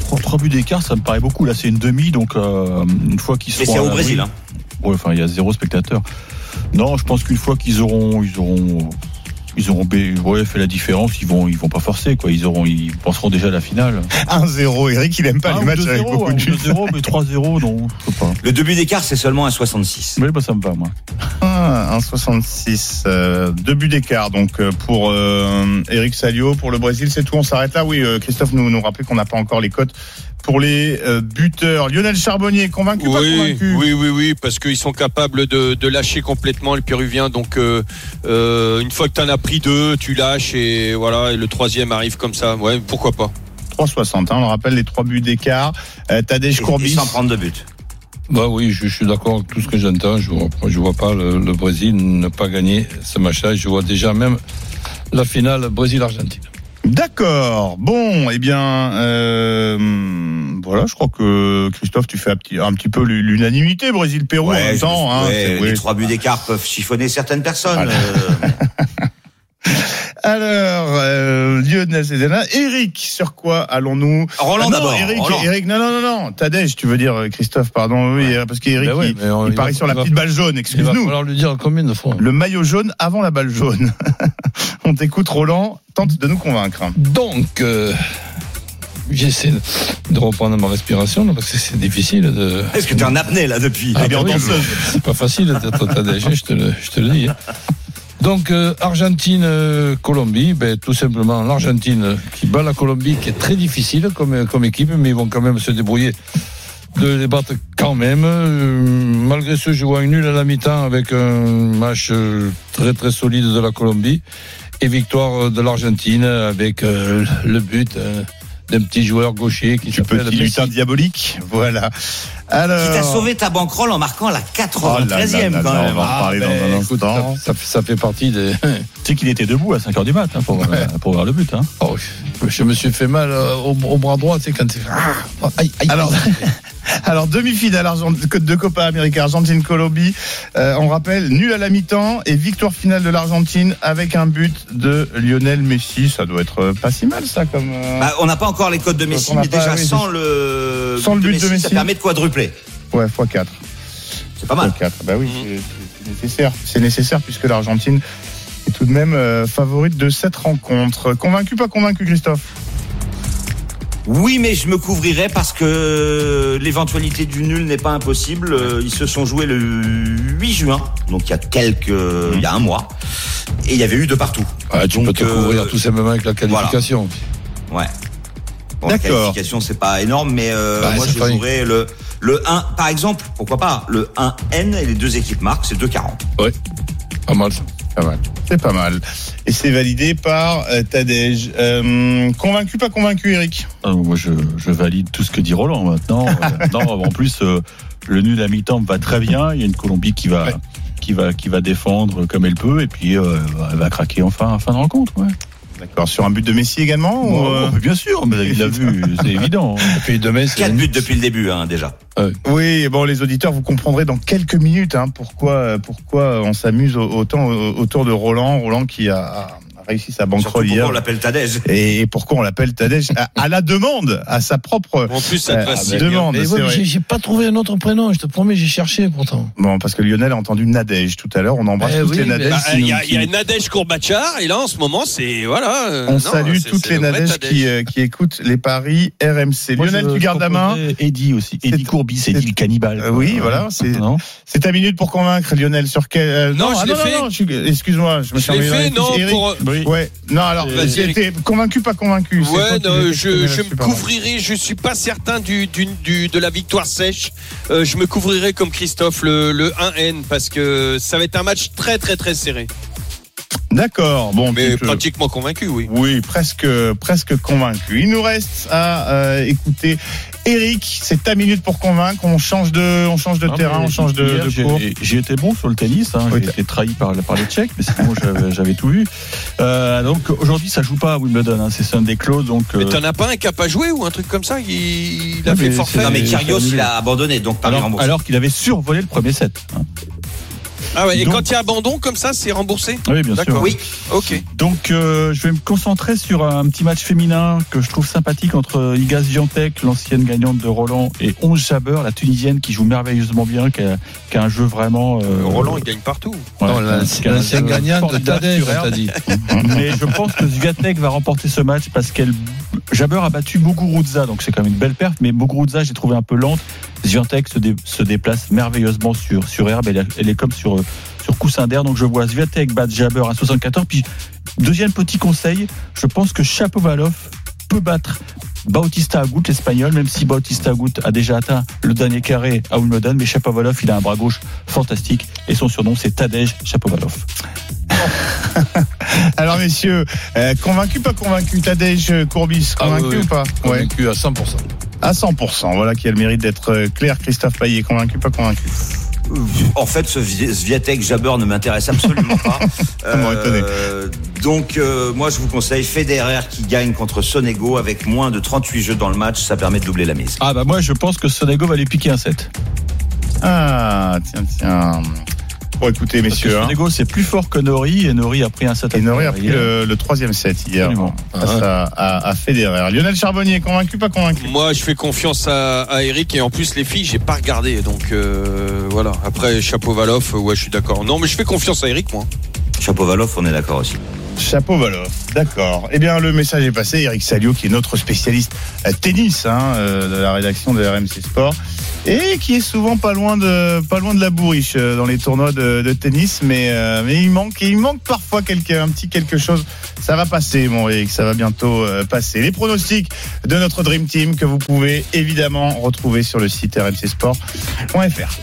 Trois, trois buts d'écart, ça me paraît beaucoup. Là, c'est une demi, donc euh, une fois qu'ils Mais seront. c'est à au Brésil. Hein. Ouais, enfin, il y a zéro spectateur. Non, je pense qu'une fois qu'ils auront, ils auront, ils auront ouais, fait la différence, ils vont, ils vont pas forcer, quoi. Ils auront, ils penseront déjà à la finale. 1-0. Eric, il aime pas Ah, les matchs 2-0, avec beaucoup de ou buts. 2-0, mais 3-0, non, je sais pas. Le deux buts d'écart, c'est seulement un 66. Mais bah, ça me va, moi. Ah, 1,66. Euh, deux buts d'écart. Donc, euh, pour euh, Eric Salio, pour le Brésil, c'est tout. On s'arrête là. Oui, euh, Christophe nous, nous rappelait qu'on n'a pas encore les cotes pour les euh, buteurs. Lionel Charbonnier, convaincu, pas Oui, convaincu? oui, oui, oui, parce qu'ils sont capables de, de lâcher complètement le Péruvien. Donc, euh, euh, une fois que tu en as pris deux, tu lâches et voilà, et le troisième arrive comme ça. Ouais, pourquoi pas 3,60. Hein, on le rappelle, les trois buts d'écart. Euh, Tadej Courbis. sans prendre de but. Bah oui, je, je suis d'accord avec tout ce que j'entends. Je vois, je vois pas le, le Brésil ne pas gagner ce match-là. Je vois déjà même la finale Brésil-Argentine. D'accord. Bon, eh bien, euh, voilà, je crois que Christophe, tu fais un petit, un petit peu l'unanimité Brésil-Pérou en même temps. hein, ouais, c'est- oui. les trois buts d'écart peuvent chiffonner certaines personnes. Voilà. Euh, [laughs] [laughs] Alors, euh, Lionel Cézanne, Eric, sur quoi allons-nous? Roland Ah d'abord. Eric, Roland. Eric, non, non, non, non. Tadej, tu veux dire euh, Christophe, pardon, oui, euh, parce qu'Eric, Ben ouais, il, on- il il parie va- sur la petite balle jaune, Il va excuse-nous. falloir lui dire combien de fois. Le maillot jaune avant la balle jaune. [laughs] On t'écoute, Roland, tente de nous convaincre. Donc, euh, j'essaie de reprendre ma respiration là, parce que c'est difficile de. Est-ce que tu es en apnée là depuis? Ah, bien bah oui, danseuse. C'est pas facile d'être Tadej, je te le, je te le dis. Donc, euh, Argentine-Colombie, ben, tout simplement l'Argentine qui bat la Colombie, qui est très difficile comme, comme équipe, mais ils vont quand même se débrouiller de les battre quand même. Euh, malgré ce, je vois une nulle à la mi-temps avec un match euh, très très solide de la Colombie et victoire de l'Argentine avec euh, le but euh, d'un petit joueur gaucher qui s'appelle Messi. lutin diabolique. Voilà. Alors. Qui t'a sauvé ta banquerolle en marquant la Oh là là 93e là quand même. on va en parler dans ben, un ça, ça, ça fait partie des. [laughs] Tu sais qu'il était debout à 5h du mat hein, pour, Ouais. pour voir le but. Hein. Oh, je me suis fait mal euh, au, au bras droit, tu sais, quand. Ah, aïe, aïe. Alors, [laughs] alors demi-finale de Copa América, Argentine-Colombie. Euh, on rappelle, nul à la mi-temps et victoire finale de l'Argentine avec un but de Lionel Messi. Ça doit être euh, pas si mal, ça, comme. euh, Bah, on n'a pas encore les codes de Messi, mais pas, déjà oui, sans le Sans le but de ça Messi. permet de quadrupler. Ouais, x4. C'est pas mal. x4. Bah oui, c'est- c'est nécessaire. C'est nécessaire puisque l'Argentine est tout de même euh, favorite de cette rencontre. Convaincu, pas convaincu, Christophe? Oui, mais je me couvrirai parce que l'éventualité du nul n'est pas impossible. Euh, Ils se sont joués le 8 juin, donc il y a quelques, il y a un mois, et il y avait eu de partout. Ah, tu Donc, peux te euh, couvrir tout simplement avec la qualification. Ouais. Bon, la qualification, c'est pas énorme, mais euh, Bah, moi je jouerais le le 1, par exemple, pourquoi pas, le 1N et les deux équipes marquent, c'est 2,40. Pas mal ça. Pas mal. C'est pas mal. Et c'est validé par euh, Tadej. Euh, convaincu, pas convaincu, Eric? Ah, moi, je, je valide tout ce que dit Roland maintenant. [laughs] Euh, non, en plus, euh, le nul à mi-temps va très bien. Il y a une Colombie qui va, Ouais. qui va, qui va défendre comme elle peut, et puis euh, elle va craquer en fin, en fin de rencontre. Ouais. D'accord. Sur un but de Messi également ou, euh, bien sûr, mais il l'a vu, c'est [laughs] évident. Et puis c'est. 4 buts depuis le début, hein, déjà. Oui, bon, les auditeurs, vous comprendrez dans quelques minutes hein, pourquoi, pourquoi on s'amuse au- autant au- autour de Roland. Roland qui a réussi sa banquerolle pourquoi on l'appelle Tadej. Et, pourquoi on l'appelle Tadej à, à la demande, à sa propre En plus, ça te euh, va si demande. Ouais, j'ai pas trouvé un autre prénom, je te promets, j'ai cherché pourtant. Bon, parce que Lionel a entendu Nadège tout à l'heure. On embrasse Eh toutes oui, les Nadèges. Bah, Il y a, y Nadège Courbachar et là en ce moment c'est voilà. euh, On non, salue toutes les Nadèges qui, euh, qui écoutent les paris RMC. Moi, Lionel, je- tu gardes la main. Eddie aussi. Eddie C'est- Courbis, c'est- Eddie le cannibale. Euh, oui, voilà, c'est- Non ta minute pour convaincre Lionel sur quel. Non, je ah, l'ai non, non, excuse-moi, je me suis fait non pour. Oui. Ouais, non, alors, convaincu, pas convaincu Ouais, non, je, me couvrirai, je suis pas certain du, du, du- de la victoire sèche. Euh, je me couvrirai comme Christophe le, le 1N parce que ça va être un match très très très serré. D'accord, bon, Mais pratiquement convaincu, oui. Oui, presque, presque convaincu. Il nous reste à euh, écouter Eric. C'est ta minute pour convaincre. On change de, on change de terrain, mais on change de, hier, de j'ai- cours. J'ai été bon sur le tennis, hein, Oui, j'ai été trahi par, par les Tchèques, mais sinon j'avais- [laughs] j'avais tout vu. Euh, donc aujourd'hui, ça joue pas à Wimbledon, hein, c'est Sunday close, donc. Mais euh, t'en as pas un qui a pas joué ou un truc comme ça? Il, il a fait mais forfait. Non, mais Kyrgios, il a abandonné, donc pas alors, alors qu'il avait survolé le premier set. hein. Ah ouais, et Donc- quand il y a abandon comme ça, c'est remboursé Oui, bien sûr. D'accord. Oui, Ok. Donc euh, je vais me concentrer sur un petit match féminin que je trouve sympathique entre Iga Swiatek, l'ancienne gagnante de Roland, et Onze Jabeur, la tunisienne qui joue merveilleusement bien, qui a, qui a un jeu vraiment. euh, Roland, il gagne partout. ouais, Non, qui a- la- qui a un l'ancien jeu gagnant de Tadej, dit. Mais je pense que Swiatek va remporter ce match parce qu'elle Jabeur a battu Muguruza, donc c'est quand même une belle perte, mais Muguruza j'ai trouvé un peu lente. Swiatek se, dé- se déplace merveilleusement sur, herbe, elle, est- comme sur, euh, sur coussin d'air, donc je vois Swiatek battre Jabeur à 74. Puis deuxième petit conseil, je pense que Chapovalov peut battre Bautista Agut, l'espagnol, même si Bautista Agut a déjà atteint le dernier carré à Wimbledon, mais Chapovalov, il a un bras gauche fantastique et son surnom c'est Tadej Chapovalov. [laughs] Alors, messieurs, euh, convaincu, pas convaincu Tadej Courbis, Ah, convaincu oui, oui. ou pas? Ouais. Convaincu à 100%. À 100%. Voilà qui a le mérite d'être euh, clair. Christophe Payet, convaincu, pas convaincu En fait, ce Vi- Swiatek Jabber ne m'intéresse absolument pas. [laughs] étonné. donc, euh, moi, je vous conseille Federer qui gagne contre Sonego avec moins de 38 jeux dans le match. Ça permet de doubler la mise. Ah bah moi je pense que Sonego va lui piquer un set. Ah, tiens, tiens. Bon, écoutez, Parce que messieurs. hein. Sonego c'est plus fort que Nori et Nori a pris un set. Et Nori a pris le, le troisième set hier Absolument. face à, à, à Federer. Lionel Charbonnier, convaincu, pas convaincu? Moi, je fais confiance à, à Eric et en plus les filles, j'ai pas regardé, donc euh, voilà. Après Chapeau-Valoff, euh, ouais, je suis d'accord. Non, mais je fais confiance à Eric, moi. Chapovalov, on est d'accord aussi. Chapeau Valoff, d'accord. Eh bien, le message est passé. Eric Salio, qui est notre spécialiste euh, tennis hein, euh, de la rédaction de RMC Sport, et qui est souvent pas loin de pas loin de la bourriche euh, dans les tournois de, de tennis, mais euh, mais il manque il manque parfois quelque, un petit quelque chose. Ça va passer, mon Eric, ça va bientôt euh, passer. Les pronostics de notre Dream Team que vous pouvez évidemment retrouver sur le site rmcsport.fr.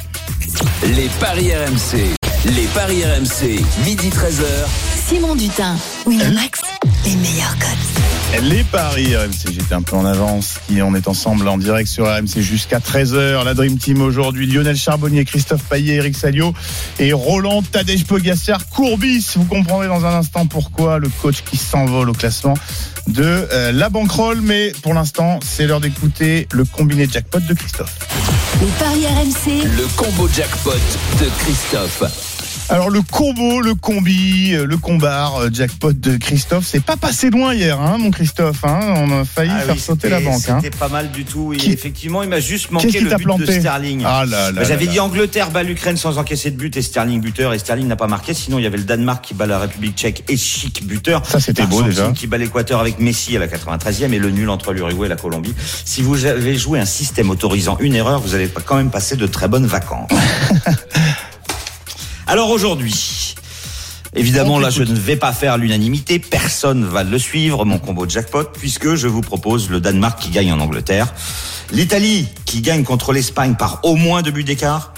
Les paris RMC. Les paris RMC. Midi 13h. Simon Dutin, Winamax, les meilleurs codes. Les paris RMC, j'étais un peu en avance. Qui on est ensemble en direct sur RMC jusqu'à 13h. La Dream Team aujourd'hui, Lionel Charbonnier, Christophe Payet, Eric Salio et Roland Tadej Pogacar Courbis. Vous comprendrez dans un instant pourquoi le coach qui s'envole au classement de euh, la banquerolle. Mais pour l'instant, c'est l'heure d'écouter le combiné jackpot de Christophe. Les paris RMC, Le combo jackpot de Christophe. Alors le combo, le combi, euh, le combar euh, jackpot de Christophe, c'est pas passé loin hier, hein, mon Christophe. Hein on a failli Ah faire oui, sauter la banque. Hein. C'était pas mal du tout. Et Qui- effectivement, il m'a juste manqué le but planté de Sterling. Ah là là. Bah, J'avais dit. Angleterre bat l'Ukraine sans encaisser de but et Sterling buteur et Sterling n'a pas marqué. Sinon il y avait le Danemark qui bat la République tchèque et chic buteur. Ça, c'était beau, déjà. qui bat l'Équateur avec Messi à la 93e et le nul entre l'Uruguay et la Colombie. Si vous avez joué un système autorisant une erreur, vous allez quand même passer de très bonnes vacances. [laughs] Alors aujourd'hui, évidemment là je ne vais pas faire l'unanimité, personne va le suivre, mon combo jackpot, puisque je vous propose le Danemark qui gagne en Angleterre, l'Italie qui gagne contre l'Espagne par au moins deux buts d'écart,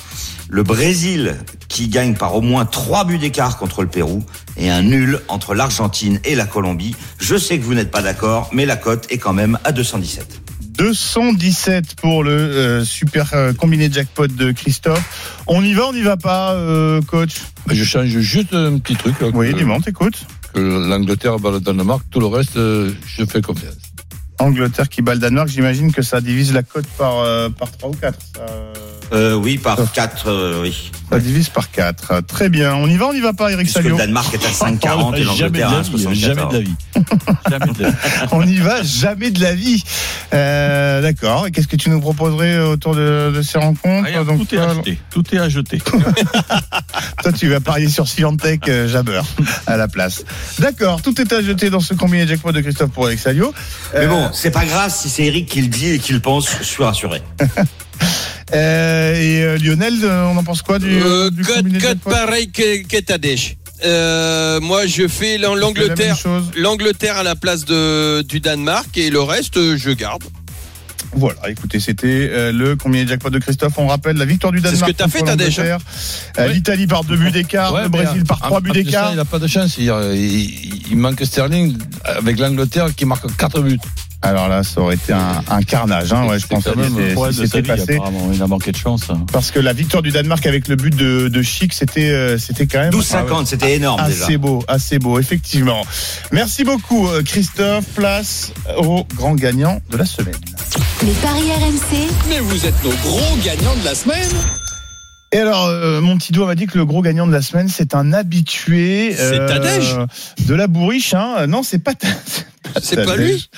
le Brésil qui gagne par au moins trois buts d'écart contre le Pérou, et un nul entre l'Argentine et la Colombie. Je sais que vous n'êtes pas d'accord, mais la cote est quand même à 217. 217 pour le euh, super euh, combiné jackpot de Christophe. On y va, on n'y va pas, euh, coach? Je change juste un petit truc. Là, Oui, que, dis-moi, t'écoutes. que l'Angleterre bat le Danemark. Tout le reste, euh, je fais confiance. Angleterre qui bat le Danemark, j'imagine que ça divise la cote par, euh, par 3 ou 4. Ça... Euh, oui, par 4, oui. Ça divise par 4. Très bien. On y va, on y va pas, Eric Salio le Danemark est à [laughs] 5,40 et Jamais de l'Angleterre la à vie, jamais de la 74. vie. [laughs] Jamais de la vie. On n'y va jamais de la vie. Euh, D'accord. Et qu'est-ce que tu nous proposerais autour de, de ces rencontres Rien, Donc, tout est toi, acheté. Tout est à jeter. [laughs] Toi, tu vas parier sur Scientech euh, Jabber à la place. D'accord. Tout est à jeter dans ce combiné jackpot de Christophe pour Alex Salio. Mais Euh, bon, c'est pas grave si c'est Eric qui le dit et qui le pense, je suis rassuré. Euh, et euh, Lionel, euh, on en pense quoi du, du code, pareil que, que Tadej. Euh, moi, je fais l'Angleterre, l'Angleterre à la place de, du Danemark et le reste, je garde. Voilà, écoutez, c'était euh, le combiné jackpot de Christophe. On rappelle la victoire du C'est ce Danemark. que t'as fait. Euh, Oui. L'Italie par deux buts d'écart, Ouais, le mais Brésil par trois buts de d'écart. Il n'a pas de chance. Il, il- il manque Sterling avec l'Angleterre qui marque 4 buts. Alors là, ça aurait été un, un carnage, hein, ouais, je C'était pense quand que même c'était- passé. apparemment. Il a manqué de chance. hein. Parce que la victoire du Danemark avec le but de, de Chic, c'était euh, c'était quand même 12,50, c'était énorme déjà. assez beau, assez beau, effectivement. Merci beaucoup, euh, Christophe. Place au grand gagnant de la semaine. Les paris RMC, Mais vous êtes nos gros gagnants de la semaine. Et alors, euh, mon petit doigt m'a dit que le gros gagnant de la semaine, c'est un habitué C'est Tadej de la bourriche. Hein. Non, c'est pas, Ta- [laughs] C'est pas lui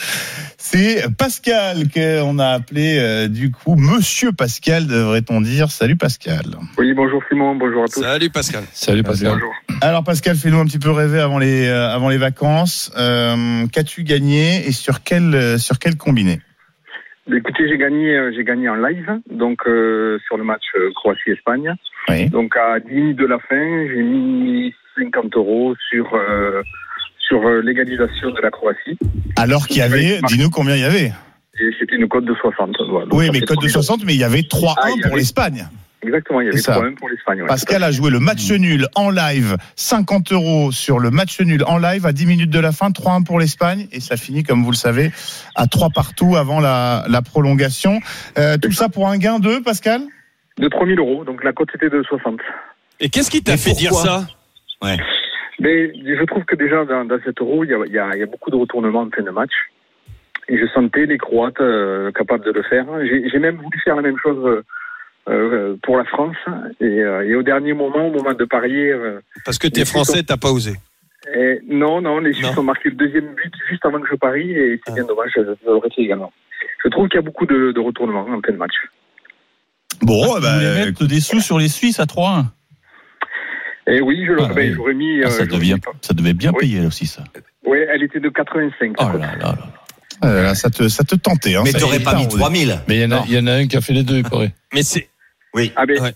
C'est Pascal qu'on a appelé euh, du coup Monsieur Pascal, devrait-on dire. Salut Pascal. Oui, bonjour Simon, bonjour à tous. Salut Pascal. Salut Pascal. Bonjour. Alors Pascal, fais-nous un petit peu rêver avant les euh, avant les vacances. Euh, Qu'as-tu gagné et sur quel euh, sur quel combiné? Écoutez, j'ai gagné, euh, j'ai gagné en live, donc euh, sur le match euh, Croatie-Espagne. Oui. Donc à 10 minutes de la fin, j'ai mis 50 euros sur euh, sur euh, l'égalisation de la Croatie. Alors qu'il y avait, dis-nous combien il y avait. C'était une cote de 60. voilà. Donc Oui, mais code de 3000 euros. 60, mais il y avait 3-1 Ah, pour avait- l'Espagne. Exactement, il y avait C'est ça. 3-1 pour l'Espagne. ouais, Pascal a joué le match nul en live, 50 euros sur le match nul en live à 10 minutes de la fin, 3-1 pour l'Espagne et ça finit, comme vous le savez, à 3 partout avant la, la prolongation. Euh, tout ça pour un gain de Pascal? De 3000 euros, donc la cote était de 60. Et qu'est-ce qui t'a fait dire ça? Mais je trouve que déjà dans, dans cet euro, il y, a, il, y a, il y a beaucoup de retournements en fin de match. Et je sentais les Croates euh, capables de le faire. J'ai j'ai même voulu faire la même chose euh, euh, pour la France. Et, euh, et au dernier moment, au moment de parier, euh, Parce que t'es français, t'as pas osé. et non, non, les Suisses ont marqué le deuxième but juste avant que je parie. Et c'est Ah. bien dommage, je l'aurais fait également. Je trouve qu'il y a beaucoup de, de retournements en fin de match. Bon, Vous bah, voulez mettre des sous sur les Suisses à 3-1 Et oui, je l'aurais Ah, oui. mis. Ah, euh, ça, devient, ça devait bien Oui. payer aussi, ça. Oui, elle était de 85. Oh là là là. euh, là, ça te ça te tentait. Hein, Mais t'aurais pas mis t'as- 3000. Mais il y, en a, y en a un qui a fait les deux, il paraît. Mais c'est. Oui. Ah ben, Ouais.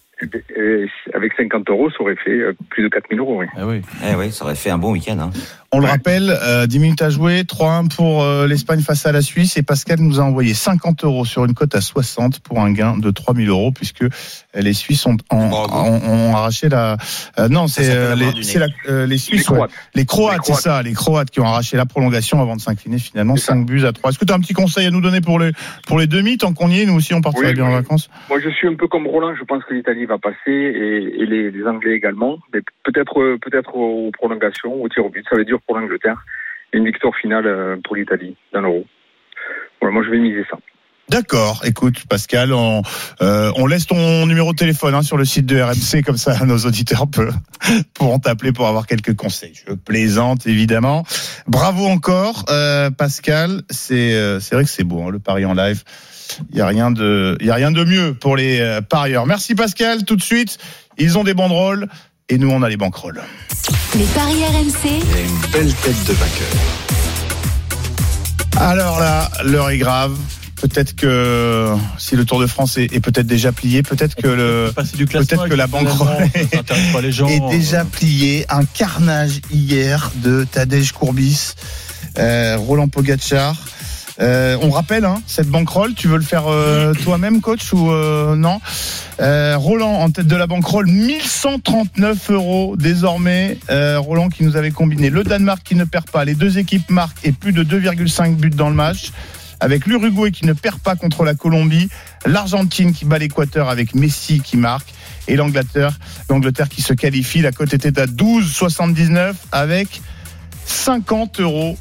euh, avec 50 euros, ça aurait fait euh, plus de 4000 euros. Oui. Ah oui. Eh oui, ça aurait fait un bon week-end. Hein. On le Ouais. rappelle, euh, 10 minutes à jouer, 3-1 pour euh, l'Espagne face à la Suisse et Pascal nous a envoyé 50 euros sur une cote à 60 pour un gain de 3000 euros puisque les Suisses ont, ont, Bravo. ont- ont arraché la... euh, non, c'est euh, les, la- euh, Suisses, Les ouais. Croates. les Croates, Les c'est ça, les Croates qui ont arraché la prolongation avant de s'incliner finalement C'est ça. 5 buts à 3. Est-ce que tu as un petit conseil à nous donner pour les, pour les demi tant qu'on y est Nous aussi on partirait Oui, bien en vacances. Moi, je suis un peu comme Roland. Je pense que l'Italie va passer et, et les, les Anglais également. Mais peut-être, euh, peut-être aux prolongations, au tir au but. Ça va être dur pour l'Angleterre. Et Une victoire finale euh, pour l'Italie dans l'Euro. Voilà, moi, je vais miser ça. D'accord. Écoute, Pascal, on, euh, on laisse ton numéro de téléphone hein, sur le site de RMC, comme ça [laughs] nos auditeurs peuvent, pourront t'appeler pour avoir quelques conseils. Je plaisante, évidemment. Bravo encore, euh, Pascal. C'est euh, c'est vrai que c'est beau, hein, le pari en live. Il y a rien de, il y a rien de mieux pour les euh, parieurs. Merci Pascal. Tout de suite, ils ont des banderoles et nous on a les banquerolles. les paris RMC, Il a une belle tête de vainqueur. Alors là, l'heure est grave. Peut-être que si le Tour de France est, est peut-être déjà plié, peut-être que le peut-être que la banquerolle [laughs] est déjà plié. Un carnage hier de Tadej Courbis, euh, Roland Pogacar. Euh, on rappelle hein, cette banquerolle. Tu veux le faire euh, toi-même, coach, ou euh, non? Euh, Roland en tête de la banquerolle, 1139 euros désormais. Euh, Roland qui nous avait combiné le Danemark qui ne perd pas, les deux équipes marquent et plus de 2,5 buts dans le match. Avec l'Uruguay qui ne perd pas contre la Colombie, l'Argentine qui bat l'Équateur avec Messi qui marque et l'Angleterre, l'Angleterre qui se qualifie. La cote était à 12,79 avec 50 euros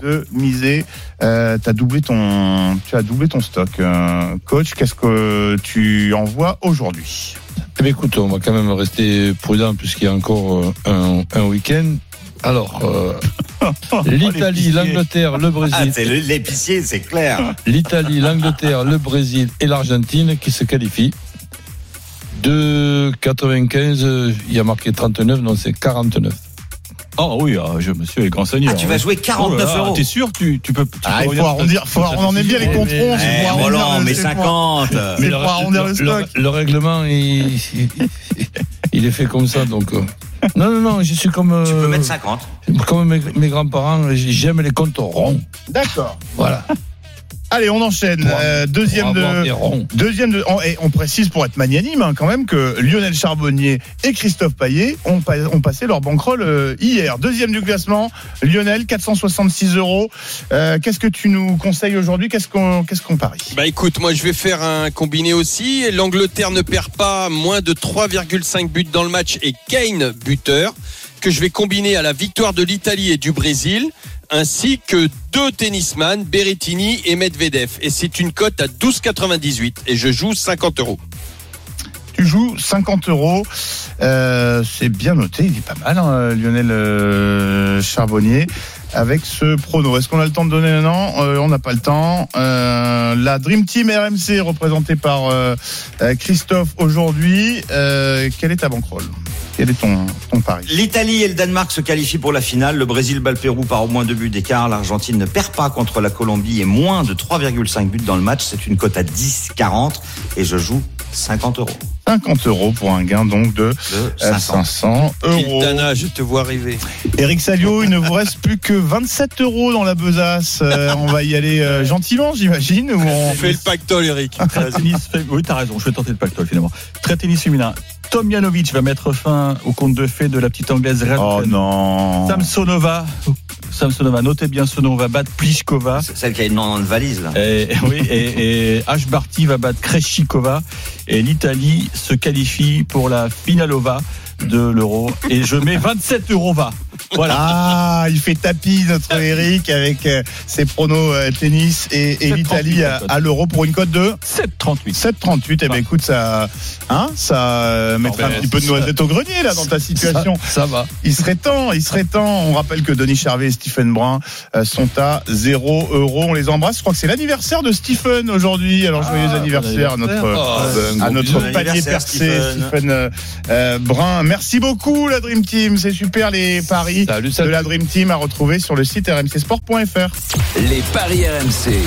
de miser. Euh, doublé ton, tu as doublé ton stock. Euh, coach, qu'est-ce que tu envoies aujourd'hui? Eh bien, écoute, on va quand même rester prudent puisqu'il y a encore euh, un week-end. Alors, euh, [laughs] l'Italie, l'Angleterre, le Ah, Brésil. c'est le- l'épicier, c'est clair. L'Italie, l'Angleterre, le Brésil et l'Argentine qui se qualifient. De 95, euh, il y a marqué 39, donc c'est 49. Oh oui, ah, je, monsieur est grand seigneur. Ah, tu vas jouer 49 Oh là euros. T'es sûr tu, tu peux. Tu Ah, peux il faut arrondir, faut, on en aime bien les c'est Eh, arrondir Roland, le- mais c'est pour- 50. C'est le, pour arrondir le le- stock. le- le règlement, il, il, est fait comme ça, donc. euh, Non, non, non, je suis comme. Tu peux euh, mettre 50. Comme mes, mes grands-parents, j'aime les comptes ronds. D'accord. Voilà. Allez, on enchaîne. Euh, deuxième de. Deuxième de, on, et on précise pour être magnanime hein, quand même que Lionel Charbonnier et Christophe Payet ont, pa- ont passé leur bankroll euh, hier. Deuxième du classement, Lionel 466 euros. Euh, Qu'est-ce que tu nous conseilles aujourd'hui? Qu'est-ce qu'on qu'est-ce qu'on parie? Bah écoute, moi je vais faire un combiné aussi. L'Angleterre ne perd pas moins de 3,5 buts dans le match et Kane buteur que je vais combiner à la victoire de l'Italie et du Brésil ainsi que deux tennisman, Berrettini et Medvedev. Et c'est une cote à 12,98 et je joue 50 euros. Tu joues 50 euros. Euh, C'est bien noté, il est pas mal, hein, Lionel euh, Charbonnier. Avec ce prono. Est-ce qu'on a le temps de donner un an? Euh, On n'a pas le temps. Euh, la Dream Team RMC, représentée par Christophe aujourd'hui. Quelle est ta bankroll? Quel est ton, ton pari L'Italie et le Danemark se qualifient pour la finale. Le Brésil bat le Pérou par au moins deux buts d'écart. L'Argentine ne perd pas contre la Colombie et moins de 3,5 buts dans le match. C'est une cote à 10,40 et je joue 50 euros. 50 euros pour un gain donc de De euh, 500. 500 euros. Quintana, je te vois arriver. Eric Salio, il ne vous reste plus que 27 euros dans la besace. Euh, on va y aller euh, gentiment, j'imagine. on... Fait le pactole, Eric. Très tennis, fé- oui, t'as raison, je vais tenter le pactole finalement. Très tennis féminin. Tomjanovic va mettre fin au conte de fées de la petite anglaise Red Oh non. Samsonova. Samsonova, notez bien ce nom, va battre Pliskova. C'est celle qui a une nom valise, là. Et, [laughs] oui, et, et Ash Barty va battre Kreshikova. Et l'Italie se qualifie pour la finalova de l'euro. Et je mets 27 euros va. Voilà. Ah, il fait tapis notre [laughs] Eric avec euh, ses pronos euh, tennis et, et 7,38 l'Italie à, à l'euro pour une cote de 7,38. 7,38. Eh ben écoute, ça, hein, ça euh, mettra un petit peu de noisette au grenier là dans ta situation. Ça, ça va. Il serait temps, il serait temps. On rappelle que Denis Charvet et Stephen Brun euh, sont à 0 euros. On les embrasse. Je crois que c'est l'anniversaire de Stephen aujourd'hui. Alors joyeux Ah, anniversaire à bon notre anniversaire. Ben, à notre panier percé, Stephen. Stephen euh, Brun. Merci beaucoup la Dream Team. C'est super les paris Salut, de salut. la Dream Team à retrouver sur le site rmcsport.fr. Les paris RMC.